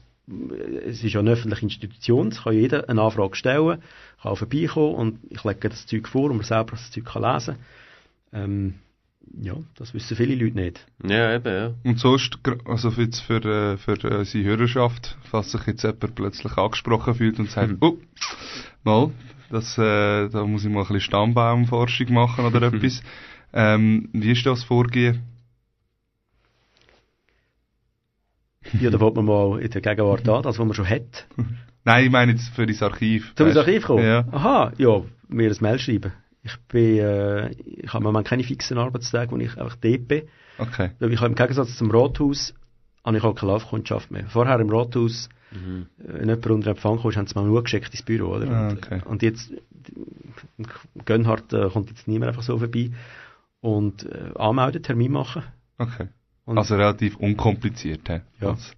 es ist ja eine öffentliche Institution, es kann jeder eine Anfrage stellen, kann auch vorbeikommen und ich lege das Zeug vor und man selber das Zeug kann lesen ähm, Ja, das wissen viele Leute nicht. Ja, eben, ja. Und sonst, also für, jetzt für, äh, für äh, seine Hörerschaft, falls sich jetzt jemand plötzlich angesprochen fühlt und sagt, oh, mal, das, äh, da muss ich mal ein bisschen Stammbaumforschung machen oder etwas. Ähm, wie ist das Vorgehen? Ja, da fängt man mal in der Gegenwart an, das, was man schon hat. Nein, ich meine jetzt für das Archiv. Zum Weißt- Archiv kommen? Ja. Aha, ja, mir ein Mail schreiben. Ich bin, äh, ich habe im Moment keine fixen Arbeitstage, wo ich einfach dort bin. Okay. Weil ich habe im Gegensatz zum Rathaus, habe ich auch keine Laufkundschaft mehr. Vorher im Rathaus, Mhm. wenn jemand unter Empfang kam, haben sie mal nur geschickt ins Büro, oder? Ah, Und- okay. Und jetzt, Gönnhardt äh, kommt jetzt niemand einfach so vorbei. Und äh, anmelden, Termin machen. Okay. Und Also relativ unkompliziert, hä? Ja. Also-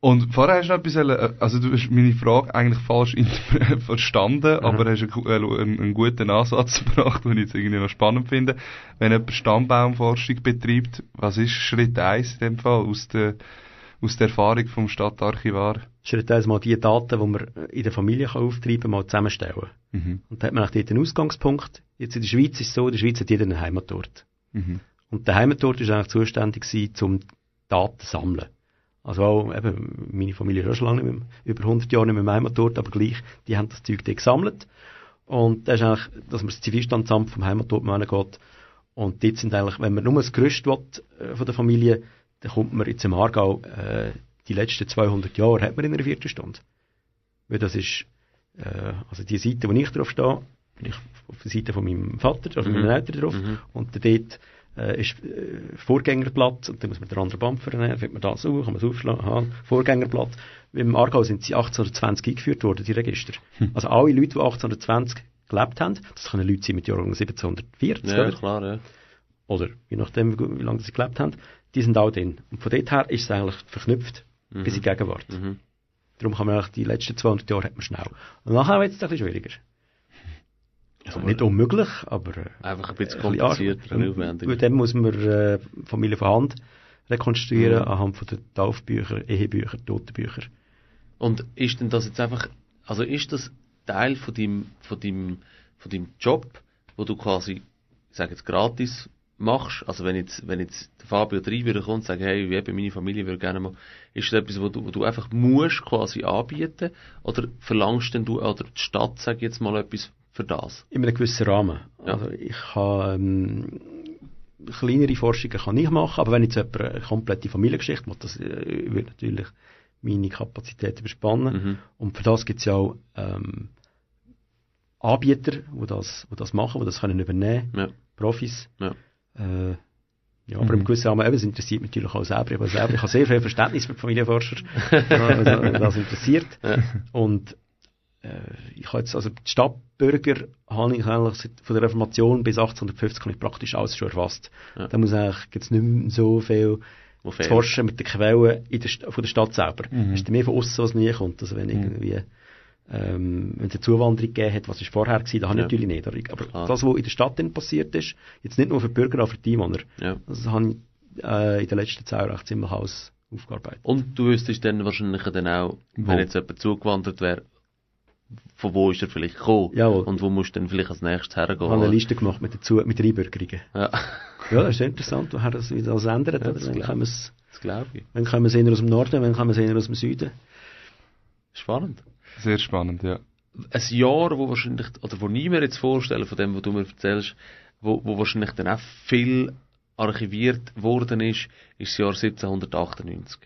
Und vorher hast du noch etwas, äh, also du hast meine Frage eigentlich falsch verstanden, aber hast einen, äh, einen, einen guten Ansatz gebracht, den ich jetzt irgendwie noch spannend finde. Wenn jemand Stammbaumforschung betreibt, was ist Schritt 1 in dem Fall aus der, aus der Erfahrung vom Stadtarchivar? Schritt eins mal die Daten, die man in der Familie kann auftreiben kann, mal zusammenstellen. Mhm. Und da hat man auch dort einen Ausgangspunkt. Jetzt in der Schweiz ist es so, in der Schweiz hat jeder einen Heimatort. Mhm. Und der Heimatort ist eigentlich zuständig gewesen, zum Daten zu sammeln. Also auch, eben, meine Familie ist auch schon lange nicht mehr, über 100 Jahre nicht mehr im Heimatort, aber gleich, die haben das Zeug dort gesammelt. Und das ist eigentlich, dass man das Zivilstandsamt vom Heimatort mal geht. Und dort sind eigentlich, wenn man nur das Gerüst will, äh, von der Familie, dann kommt man jetzt im Aargau, äh, die letzten 200 Jahre hat man in einer Viertelstunde. Weil das ist, äh, also die Seite, wo ich drauf stehe, bin ich auf der Seite von meinem Vater, also Mhm. meinen Eltern drauf. Mhm. Und dort äh, ist äh, Vorgängerblatt, und dann muss man den anderen Band vernehmen, findet man das auf, kann man es aufschlagen, aha, Vorgängerblatt. Im Aargau sind sie 1820 eingeführt worden, die Register. Hm. Also alle Leute, die 1820 gelebt haben, das können Leute sein mit Jahrgang 1740, Ja, oder? klar, ja. oder je nachdem, wie lange sie gelebt haben, die sind auch drin. Und von dort her ist es eigentlich verknüpft bis in die Gegenwart. Mhm. Darum kann man eigentlich die letzten 200 Jahre hat man schnell. Und nachher wird es ein bisschen schwieriger. Also nicht unmöglich, aber äh, Einfach ein bisschen komplizierter und anspruchsvoll. aufwendiger. Dann muss man äh, Familie von Hand rekonstruieren, Mhm. anhand von den Taufbücher, Ehebücher, Totenbücher. Und ist denn das jetzt einfach, also ist das Teil von deinem, von deinem, von deinem Job, wo du quasi, ich sage jetzt gratis machst? Also wenn jetzt, wenn jetzt der Fabio drei würde kommen und sagen, hey, wie eben meine Familie würde gerne mal, ist das etwas, wo du, wo du einfach musst quasi anbieten? Oder verlangst denn du, oder die Stadt, sag jetzt mal etwas für das? In einem gewissen Rahmen. Ja. Also ich kann ähm, kleinere Forschungen kann ich machen, aber wenn jetzt jemand eine komplette Familiengeschichte macht, das äh, wird natürlich meine Kapazität überspannen. Mhm. Und für das gibt es ja auch ähm, Anbieter, die das, die das machen, die das können übernehmen Ja. Profis. Ja. Äh, ja, aber im gewissen Rahmen, eben, interessiert mich natürlich auch selber. Ich, habe selber, ich habe sehr viel Verständnis für Familienforscher. also, das interessiert. Und äh, ich habe jetzt, also die Stadtbürger habe ich eigentlich von der Reformation bis 1850 habe ich praktisch alles schon erfasst. Ja. Da muss eigentlich, gibt's nicht mehr so viel zu forschen mit den Quellen in der, von der Stadt selber. Mhm. Es ist mehr von außen, was nie kommt. Also wenn irgendwie, ähm, wenn es eine Zuwanderung gegeben hat, was ist vorher gewesen, da habe ich Ja. natürlich nicht. Aber Klar. das, was in der Stadt dann passiert ist, jetzt nicht nur für die Bürger, auch für die Einwohner, Ja. das habe ich äh, in den letzten zehn Jahren ziemlich alles aufgearbeitet. Und du wüsstest dann wahrscheinlich dann auch, Wo? wenn jetzt jemand zugewandert wäre, von wo ist er vielleicht gekommen? Jawohl. Und wo musst du dann vielleicht als nächstes hergehen? Ich habe eine Liste gemacht mit, Dazu mit Einbürgerungen. Ja, Ja, das ist interessant, woher das wieder alles ändert. Ja, das Wenn das glaube ich. wenn kommen sie eher aus dem Norden, wenn kommen sie eher aus dem Süden. Spannend. Sehr spannend, ja. Ein Jahr, wo wahrscheinlich, oder wo nie mir jetzt vorstellen von dem, was du mir erzählst, wo, wo wahrscheinlich dann auch viel archiviert worden ist, ist das Jahr 1798.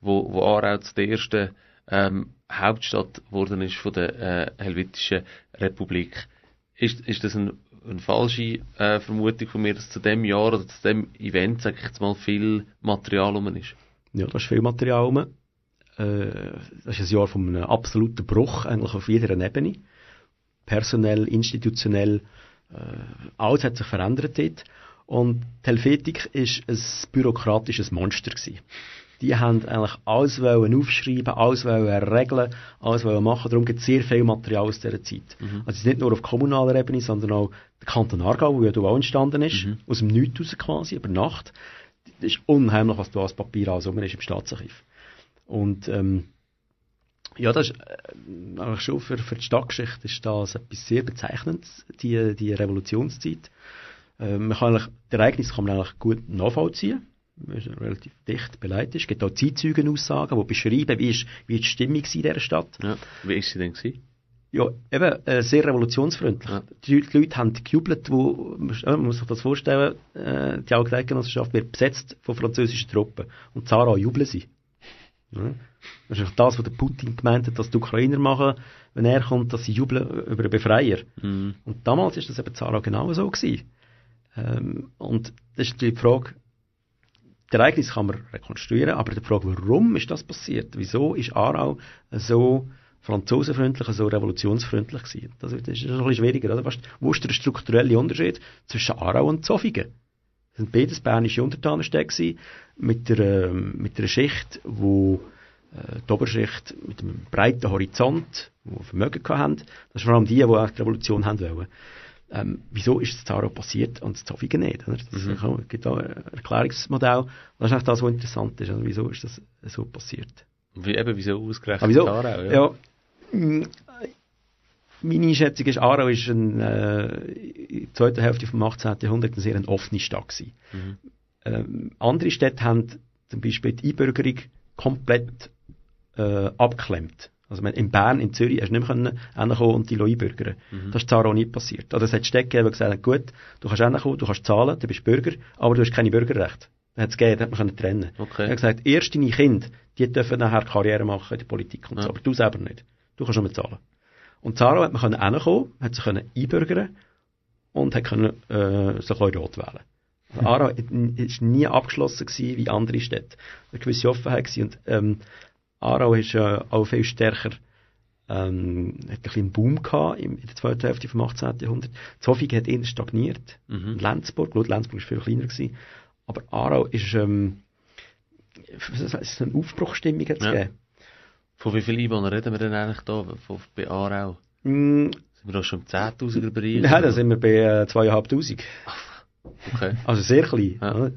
Wo, wo Aarau zu der ersten ähm, Hauptstadt geworden ist von der äh, Helvetischen Republik. Ist, ist das ein, eine falsche äh, Vermutung von mir, dass zu dem Jahr oder zu dem Event, sag ich jetzt mal, viel Material rum ist? Ja, da ist viel Material rum. Äh, das ist ein Jahr von einem absoluten Bruch, eigentlich auf jeder Ebene. Personell, institutionell, äh, alles hat sich verändert dort. Und die Helvetik ist ein bürokratisches Monster gewesen. Die haben eigentlich alles wollen aufschreiben, alles wollen regeln, alles wollen machen. Darum gibt es sehr viel Material aus dieser Zeit. Also es ist nicht nur auf kommunaler Ebene, sondern auch der Kanton Aargau, wo ja da auch entstanden ist, aus dem Nichts raus quasi, über Nacht. Das ist unheimlich, was da als Papier alles rum ist im Staatsarchiv. Und ähm, ja, das ist äh, eigentlich schon für, für die Stadtgeschichte ist das etwas sehr Bezeichnendes, die, die Revolutionszeit. Äh, man kann eigentlich, die Ereignisse kann man eigentlich gut nachvollziehen. Ist relativ dicht beleidigt. Es gibt auch Zeitzeugenaussagen, die beschreiben, wie ist, wie ist die Stimmung in dieser Stadt. Ja. Wie ist sie denn gewesen? Ja, eben, äh, sehr revolutionsfreundlich. Ja. Die, die Leute haben gejubelt, wo, man muss sich das vorstellen, äh, die Eidgenossenschaft wird besetzt von französischen Truppen. Und Zara jubeln sie. Ja. Das ist eigentlich das, was der Putin gemeint hat, dass die Ukrainer machen, wenn er kommt, dass sie jubeln über einen Befreier. Mhm. Und damals ist das eben Zara genau so gewesen. Ähm, und das ist die Frage, die Ereignisse kann man rekonstruieren, aber die Frage, warum ist das passiert? Wieso ist Aarau so franzosenfreundlich, so revolutionsfreundlich gewesen? Das ist das ein bisschen schwieriger? Was, wo ist der strukturelle Unterschied zwischen Aarau und Zofingen? Das sind beides bernische Untertanenstädte mit der, ähm, mit einer Schicht, wo äh, die Oberschicht mit einem breiten Horizont, die Vermögen haben. Das sind vor allem die, die auch die Revolution haben wollen. Ähm, wieso ist das Zaro passiert und das Zofingen nicht? Oder? Das Mhm. kann- gibt auch ein Erklärungsmodell. Das ist eigentlich das, was interessant ist. Oder? Wieso ist das so passiert? Wie, eben, wieso ausgerechnet Aber wieso? Aarau, ja. Ja. Meine Einschätzung ist, Aarau ist ein, äh, in der zweiten Hälfte vom 18. Jahrhundert eine sehr eine offene Stadt gewesen. Mhm. Ähm, andere Städte haben zum Beispiel die Einbürgerung komplett äh, abgeklemmt. Also man- in Bern, in Zürich, hast du nicht mehr können hinkommen und die einbürgern. Mhm. Das ist Zara auch nicht passiert. Oder es hat Städte gegeben, die gesagt haben, gut, du kannst hinkommen, du kannst zahlen, du bist Bürger, aber du hast keine Bürgerrechte. Dann hat es gegeben, dann hat man trennen. Okay. Er hat gesagt, erst deine Kinder, die dürfen nachher Karriere machen in der Politik und Ja. so, aber du selber nicht. Du kannst nur zahlen. Und Zara hat man können hinkommen, hat sich können einbürgern und hat können, äh, sich auch rot wählen. Also Aarau ist nie abgeschlossen gewesen wie andere Städte. Eine gewisse Offenheit gewesen. Und, ähm, Aarau ist äh, auch viel stärker, ähm, hat ein bisschen Boom gehabt in der zweiten Hälfte vom 18. Jahrhundert. Zofingen hat eher stagniert. Mhm. Lenzburg, gut, Lenzburg ist viel kleiner gewesen. Aber Aarau ist, ähm, es ist eine Aufbruchstimmung Ja. gegeben. Von wie vielen Einwohnern reden wir denn eigentlich da von, bei Aarau? Mm, Sind wir da schon im 10.000er Bereich? Nein, da sind wir bei äh, 2'500. Okay. Also sehr klein. Ja.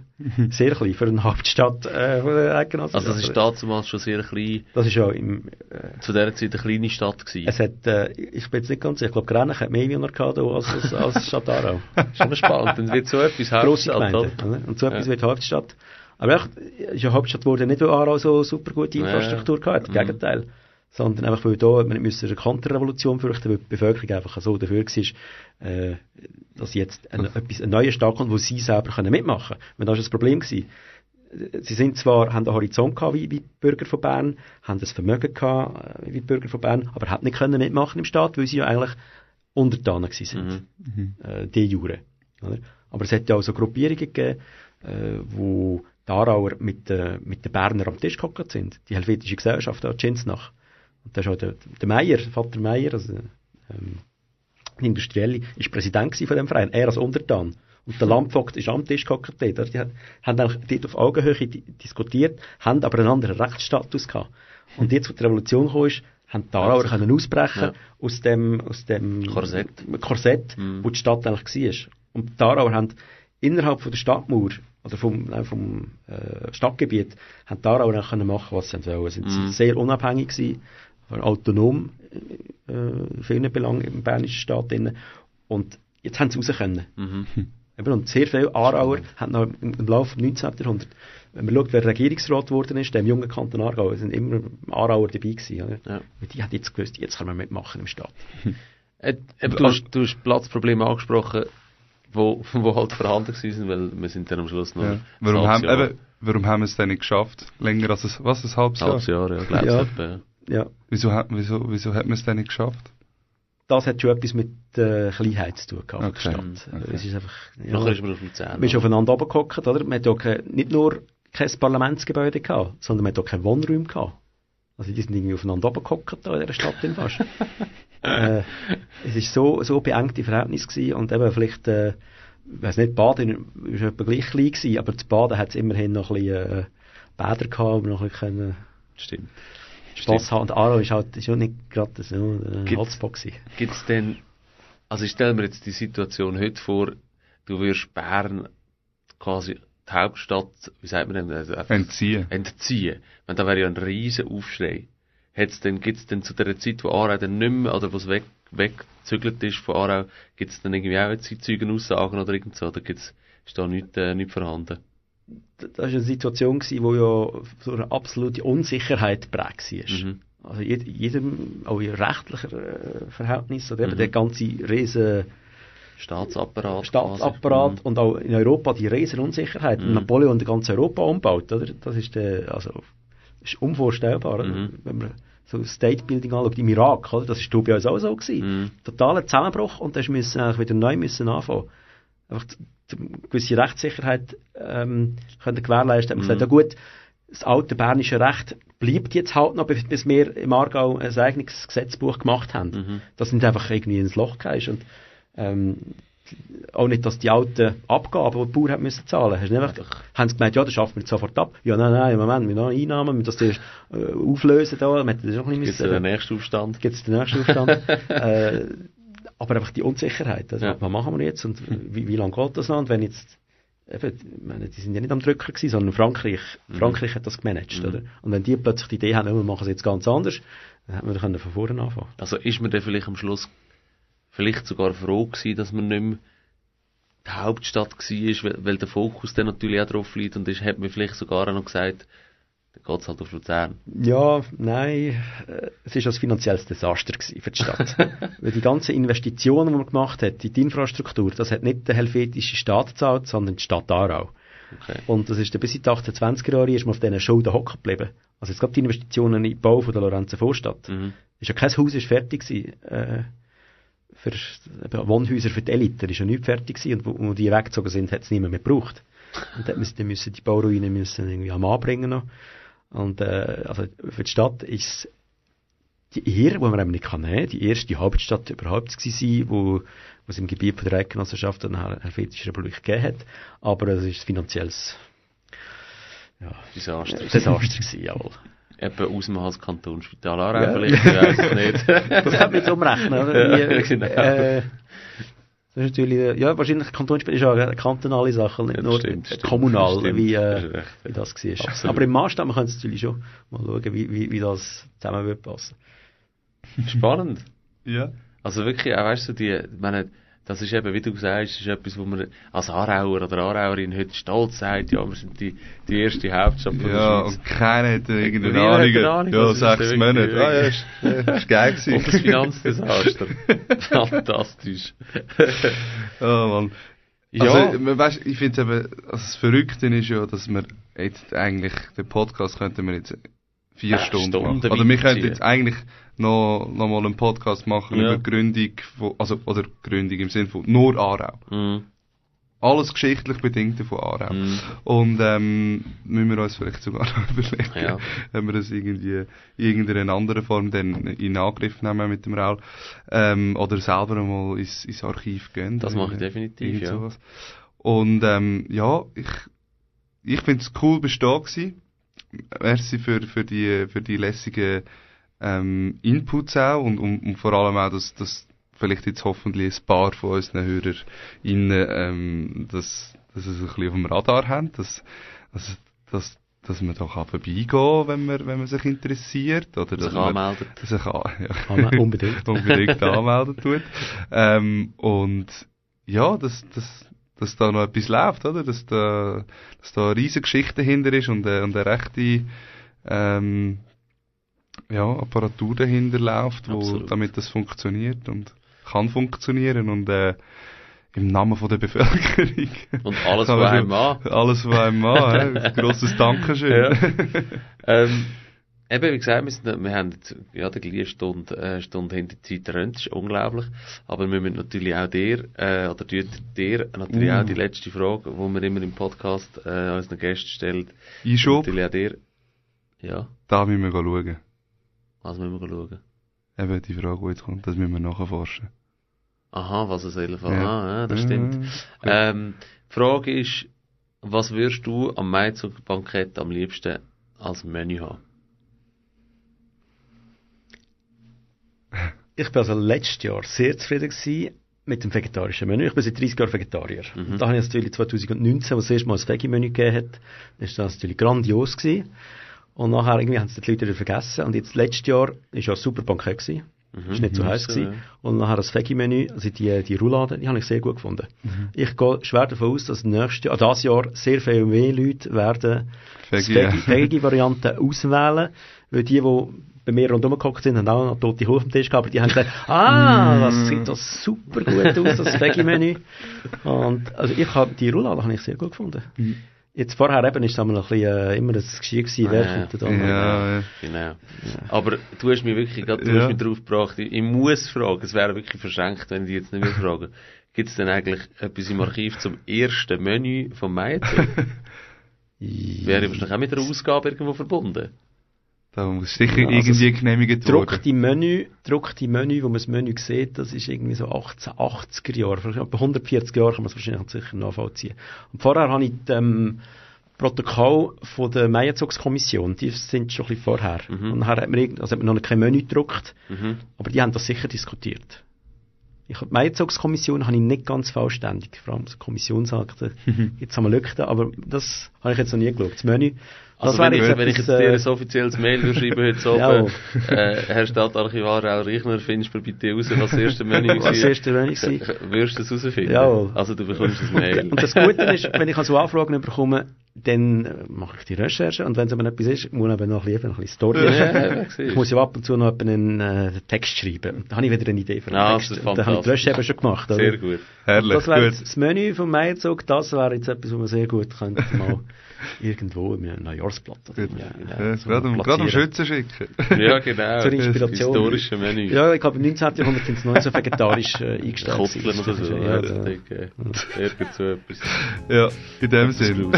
Sehr klein für eine Hauptstadt äh, von der Eidgenossenschaft. Also das ist damals schon sehr klein, Das ist ja im, äh, zu dieser Zeit eine kleine Stadt gewesen. es hat, äh, ich bin jetzt nicht ganz sicher, ich glaube, Grenach hat mehr Einwohner gehabt als, als, als Stadt Aarau. schon mal spannend. Dann wird so etwas Grosse Hauptstadt, Gemeinde. Oder? Und so etwas Ja. wird Hauptstadt. Aber echt, ist ja Hauptstadt wurde nicht, weil Aarau so super gute Ja. Infrastruktur gehabt hat. Im Mhm. Gegenteil. Sondern einfach, weil da, man nicht müssen eine Konterrevolution fürchten, weil die Bevölkerung einfach so dafür war, äh, dass jetzt ein, etwas, ein neuer Staat kommt, wo sie selber können mitmachen können. Weil das war das Problem gewesen. Sie sind zwar, haben einen Horizont gehabt, wie, wie die Bürger von Bern, haben das Vermögen gehabt, äh, wie die Bürger von Bern, aber haben nicht können mitmachen im Staat, weil sie ja eigentlich Untertanen gewesen sind Mhm. äh, de jure. Oder? Aber es hat ja auch so Gruppierungen gegeben, äh, wo die Aarauer mit, äh, mit den Berner am Tisch gehockt sind. Die helvetische Gesellschaft, da Zinsnach. Und da ist auch der, der Meier, Vater Meier, also, ähm, ein Industrielle, ist Präsident von dem Verein, er als Untertan. Und der Landvogt ist am Tisch gehockt dort. Die haben dort auf Augenhöhe di diskutiert, haben aber einen anderen Rechtsstatus gehabt. Und jetzt, wo die Revolution kam, ist, haben die Aarauer können ausbrechen Ja. aus dem, aus dem Korsett. Korsett, Mhm. wo die Stadt eigentlich war. Und die Aarauer haben innerhalb von der Stadtmauer oder vom, nein, vom äh, Stadtgebiet haben die Aarauer eigentlich können machen, was sie wollen. Sie sind sehr unabhängig gewesen, autonom äh, in vielen Belangen im bernischen Staat drin. Und jetzt haben sie raus können. Mhm. Und sehr viele Aarauer haben noch im, Laufe des 19. Jahrhunderts, wenn man schaut, wer Regierungsrat geworden ist, dem jungen Kanton Aargau, sind immer Aarauer dabei gewesen. Oder? Ja. Und die haben jetzt gewusst, jetzt können wir mitmachen im Staat. Äh, eben, du, hast, du hast Platzprobleme angesprochen, wo, wo halt vorhanden sind, weil wir sind dann am Schluss noch Ja. Warum, haben, Jahr, eben, warum haben wir es denn nicht geschafft? Länger als ein, was, ein halbes ein Jahr? halbes Jahr, ja, glaube Ja. ich. etwa, ja. Ja. Wieso, hat- wieso, wieso hat man es denn nicht geschafft? das hat schon etwas mit äh, Kleinheit zu tun gehabt, Okay. der Stadt. Okay. Es ist einfach, ja, Nachher ist man auf Luzern. man ist aufeinander runtergehockt, oder? Man hat ja nicht nur kein Parlamentsgebäude gehabt, sondern man hat auch keine Wohnräume gehabt. Also die sind irgendwie aufeinander runtergehockt da in dieser Stadt in fast. äh, es ist so, so beengte Verhältnis gewesen und eben vielleicht, äh, ich weiss nicht, Baden ist etwa gleich klein gewesen, aber zu Baden hat es immerhin noch ein bisschen, äh, Bäder gehabt, wo man noch ein bisschen können Stimmt. Spass haben. Und Aarau ist halt, ist ja nicht gerade so ein Gibt's- Hotspot gewesen. Gibt es denn, also ich stelle mir jetzt die Situation heute vor, du würdest Bern quasi die Hauptstadt, wie sagt man denn, einfach Entziehen. entziehen. Wenn da wäre ja ein riesen Aufschrei. Hat's denn, gibt's denn zu der Zeit, wo Aarau dann nicht mehr, oder wo es weg, weggezügelt ist von Aarau, gibt es dann irgendwie auch Zeitzeugenaussagen oder irgend so, oder gibt's, ist da nichts, äh, nichts vorhanden? Das war eine Situation, gewesen, wo ja so eine absolute Unsicherheit prägt war. Mhm. Also jed, jedem, auch in rechtlicher äh, Verhältnis, oder eben Mhm. der ganze riesen Staatsapparat. Staatsapparat quasi. und auch in Europa die riesen Unsicherheit. Mhm. Napoleon der ganze Europa umbaut, oder? Das ist, der, also, das ist unvorstellbar, oder? Mhm. Wenn man so State Building anschaut im Irak, oder? Das ist bei uns auch so gewesen. Mhm. Totaler Zusammenbruch und dann müssen eigentlich wieder neu müssen anfangen. Einfach die- die gewisse Rechtssicherheit ähm, können gewährleisten. Mhm. sagt, ja gut, das alte bernische Recht bleibt jetzt halt noch, bis wir im Aargau ein eigenes Gesetzbuch gemacht haben. Mhm. Dass nicht einfach irgendwie ins Loch gehst und ähm, auch nicht, dass die alten Abgaben, die die Bauern haben müssen zahlen, hast nicht einfach, haben sie gemeint, ja, das schaffen wir jetzt sofort ab. Ja, nein, nein, Moment, wir haben noch Einnahmen, wir müssen das äh, auflösen da, hätten das auch ein Gibt bisschen es den nächsten Aufstand? gibt es den nächsten Aufstand. äh, aber einfach die Unsicherheit, also, Ja. was machen wir jetzt und wie, wie lange geht das noch und wenn jetzt Eben, meine, die sind ja nicht am Drücker gewesen, sondern Frankreich. Frankreich hat das gemanagt, Mhm. oder? Und wenn die plötzlich die Idee haben, ja, wir machen es jetzt ganz anders, dann hätten wir von vorne anfangen. Also ist man dann vielleicht am Schluss vielleicht sogar froh gewesen, dass man nicht mehr die Hauptstadt war, weil, weil der Fokus dann natürlich auch drauf liegt und ist, hat man vielleicht sogar auch noch gesagt, dann geht's halt auf Luzern. Ja, nein, äh, es ist ein finanzielles Desaster für die Stadt. Weil die ganzen Investitionen, die man gemacht hat, in die Infrastruktur, das hat nicht der helvetische Staat gezahlt, sondern die Stadt Aarau. Okay. Und das ist dann bis in die 1820er Jahre ist man auf diesen Schulden hocken geblieben. Also jetzt gerade die Investitionen in den Bau von der Lorenzer Vorstadt. Mhm. Ist ja kein Haus ist fertig gewesen, äh, für Wohnhäuser für die Elite ist ja nicht fertig gewesen und wo, die weggezogen sind, hat es niemand mehr gebraucht. Und dann müssen, dann müssen die Bauruinen müssen irgendwie am Anbringen noch. Und äh, also für die Stadt ist die Ehre, die man eben nicht kann nehmen, die erste Hauptstadt überhaupt gewesen, wo, es im Gebiet von der Eidgenossenschaft eine Helvetische Republik gegeben hat. Aber es ist finanzielles ja, Desaster. Desaster gewesen, jawohl. Eben aus dem Kanton Spital Aarau Ja. vielleicht, ich weiss es nicht. Das hat man jetzt umrechnen, oder? Ja, Wie, genau. äh, das ist natürlich, äh, ja, wahrscheinlich Kantonsspiel ist auch eine kantonale Sache, nicht Ja, das nur stimmt, stimmt. kommunal, Stimmt, wie, das äh, ja. wie das war. Absolut. Aber im Maßstab, man kann es natürlich schon mal schauen, wie, wie, wie das zusammen wird passen. Spannend. Ja. Also wirklich, auch weißt du, die, ich meine, das ist eben, wie du sagst, ist etwas, wo man als Aarauer oder Aarauerin heute stolz sagt, ja, wir sind die, die erste Hauptstadt von Ja, der Schweiz. und keiner hat irgendeine Ahnung. Ahnung, Ja, sechs Monate. Ah, ja, ist, ja, ist geil Und das gewesen. Finanzdesaster. Fantastisch. Oh, Mann. Ja. Also, weißt, ich finde eben, also das Verrückte ist ja, dass wir jetzt eigentlich, den Podcast könnten wir jetzt vier Äh, Stunden, Stunden. Oder wir könnten jetzt eigentlich noch, noch mal einen Podcast machen Ja. über Gründung von, also, oder Gründung im Sinne von nur Aarau. Mhm. Alles geschichtlich Bedingte von Aarau. Mhm. Und ähm, müssen wir uns vielleicht sogar noch überlegen, Ja. wenn wir das irgendwie in irgendeiner anderen Form dann in Angriff nehmen mit dem Raul. Ähm, oder selber einmal ins, ins Archiv gehen. Das mache ich definitiv, ja. sowas. Und ähm, ja, ich, ich finde es cool bestehen gewesen. Merci für, für die, für die lässigen ähm, Inputs auch und, und, und vor allem auch, dass, dass vielleicht jetzt hoffentlich ein paar von unseren HörerInnen ähm, das, dass sie es ein bisschen auf dem Radar haben, dass, dass, dass, dass man da kann vorbeigehen kann, wenn man, wenn man sich interessiert. Oder Sich dass man anmeldet. sich an, ja. Unbedingt. unbedingt anmelden tut. Ähm, und ja, dass, dass, dass da noch etwas läuft, oder? Dass da, dass da eine riesige Geschichte dahinter ist und, äh, und eine rechte ähm, ja, Apparatur dahinter läuft, wo, Absolut. damit das funktioniert und kann funktionieren und äh, im Namen von der Bevölkerung. Und alles von einem an. Alles von einem an. Ein grosses Dankeschön. Ja. ähm, eben, wie gesagt, wir, sind, wir haben jetzt, ja, die gleiche Stunde, äh, Stunde hinter die Zeit rennt, das ist unglaublich. Aber wir müssen natürlich auch dir, äh, oder dir natürlich Uh. auch die letzte Frage, die wir immer im Podcast äh, unseren Gästen stellt. Einschub, Natürlich auch dir. Ja, da müssen wir schauen. was müssen wir schauen? Eben die Frage, die jetzt kommt, das müssen wir nachforschen. Aha, was es soll. Ja. Ah, ja, das stimmt. Ja. Ähm, die Frage ist, was würdest du am Maizug-Bankett am liebsten als Menü haben? Ich bin also letztes Jahr sehr zufrieden gewesen mit dem vegetarischen Menü. Ich bin seit 30 Jahren Vegetarier. Mhm. Und da habe ich natürlich 2019, als es das erste Mal ein Veggie-Menü gegeben hat, ist das natürlich grandios gewesen. Und nachher irgendwie haben es die Leute wieder vergessen. Und jetzt letztes Jahr ist ja ein super Bankett gewesen. Mhm. Ist nicht zu heiß So, gewesen. Und nachher das Veggie-Menü, also die, die Roulade, die habe ich sehr gut gefunden. Ich gehe schwer davon aus, dass nächstes Jahr, ah, dieses Jahr sehr viel mehr Leute werden Veggie. Veggie-Variante auswählen, weil die, die bei mir rundherum gehockt sind, haben auch noch tote Kuh auf dem Tisch gehabt, aber die haben gesagt, ah, das sieht das super gut aus, das Veggie-Menü. Und, also ich habe, die Roulade habe ich sehr gut gefunden. Jetzt vorher eben ist es einmal ein bisschen, äh, immer das Geschirr gewesen, wer Ah, kommt da Ja, noch? ja. Genau. Aber du hast mich wirklich gerade, du Ja. hast mich drauf gebracht. Ich, ich muss fragen, es wäre wirklich verschenkt, wenn ich dich jetzt nicht mehr frage. Gibt es denn eigentlich etwas im Archiv zum ersten Menü vom Maizug? Wäre wahrscheinlich auch mit einer Ausgabe irgendwo verbunden. Da muss sicher Ja, also irgendwie genehmigt worden. Druckte Menü, druckte Menü, wo man das Menü sieht, das ist irgendwie so 1880er Jahre, vielleicht etwa 140 Jahre kann man es wahrscheinlich sicher nachvollziehen. Und vorher habe ich die, ähm, Protokoll von der Meierzugskommission, die sind schon ein bisschen vorher. Mhm. Und nachher hat man, also hat man noch kein Menü gedruckt, Mhm. aber die haben das sicher diskutiert. Ich, die Meierzugskommission habe ich nicht ganz vollständig, vor allem so Kommissionsakte, jetzt haben wir Lücken, aber das habe ich jetzt noch nie geschaut. Das Menü, Also wenn ich, wenn ich jetzt dir äh, ein offizielles Mail würde schreiben heute Ja. oben, äh, Herr Stadtarchivar Raul Reichner, findest du bitte raus, was das erste Menü Was das war? erste Menü war? Würdest du es herausfinden? Jawohl. Also du bekommst ein Mail. Und das Gute ist, wenn ich so Anfragen bekomme, dann äh, mache ich die Recherche und wenn es aber etwas ist, muss ich eben noch ein bisschen, ein bisschen Story Ja, ja. Ich muss ja ab und zu noch einen äh, Text schreiben. Dann habe ich wieder eine Idee für einen Ah, Text. das dann habe ich die. Recherche schon gemacht. Oder? Sehr gut. Herrlich, Das wäre das Menü vom Meierzug, das wäre jetzt etwas, was man sehr gut könnte mal irgendwo in einem Neujahrsblatt oder ja, Ja, so gerade, um, gerade um. Schützen schicken. Ja, genau. Zur Das Inspiration. historische Menü. Ja, ich glaube im 19. Jahrhundert sind es noch so vegetarisch äh, eingestellt. Kotteln oder so. Ja, Ja. Irgend so etwas. Ja, in dem Sinn.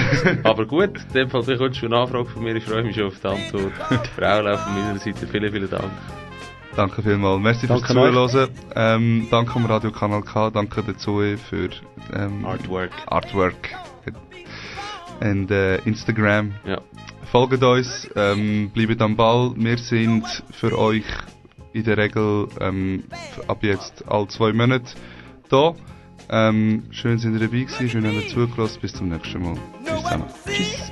Aber gut, in dem Fall bekommst du eine Anfrage von mir. Ich freue mich schon auf die Antwort. Frau Lauf von meiner Seite. Vielen, vielen Dank. Danke vielmals. Merci fürs Danke euch. Zuhören. Ähm, danke am Radio Kanal K, danke Zoe für ähm, Artwork. Artwork und äh, Instagram. Ja. Folgt uns, ähm, bleibt am Ball. Wir sind für euch in der Regel ähm, ab jetzt alle zwei Monate da. Ähm, schön sind ihr dabei gewesen, schön habt ihr zugelassen. Bis zum nächsten Mal. Tschüss zusammen. Tschüss.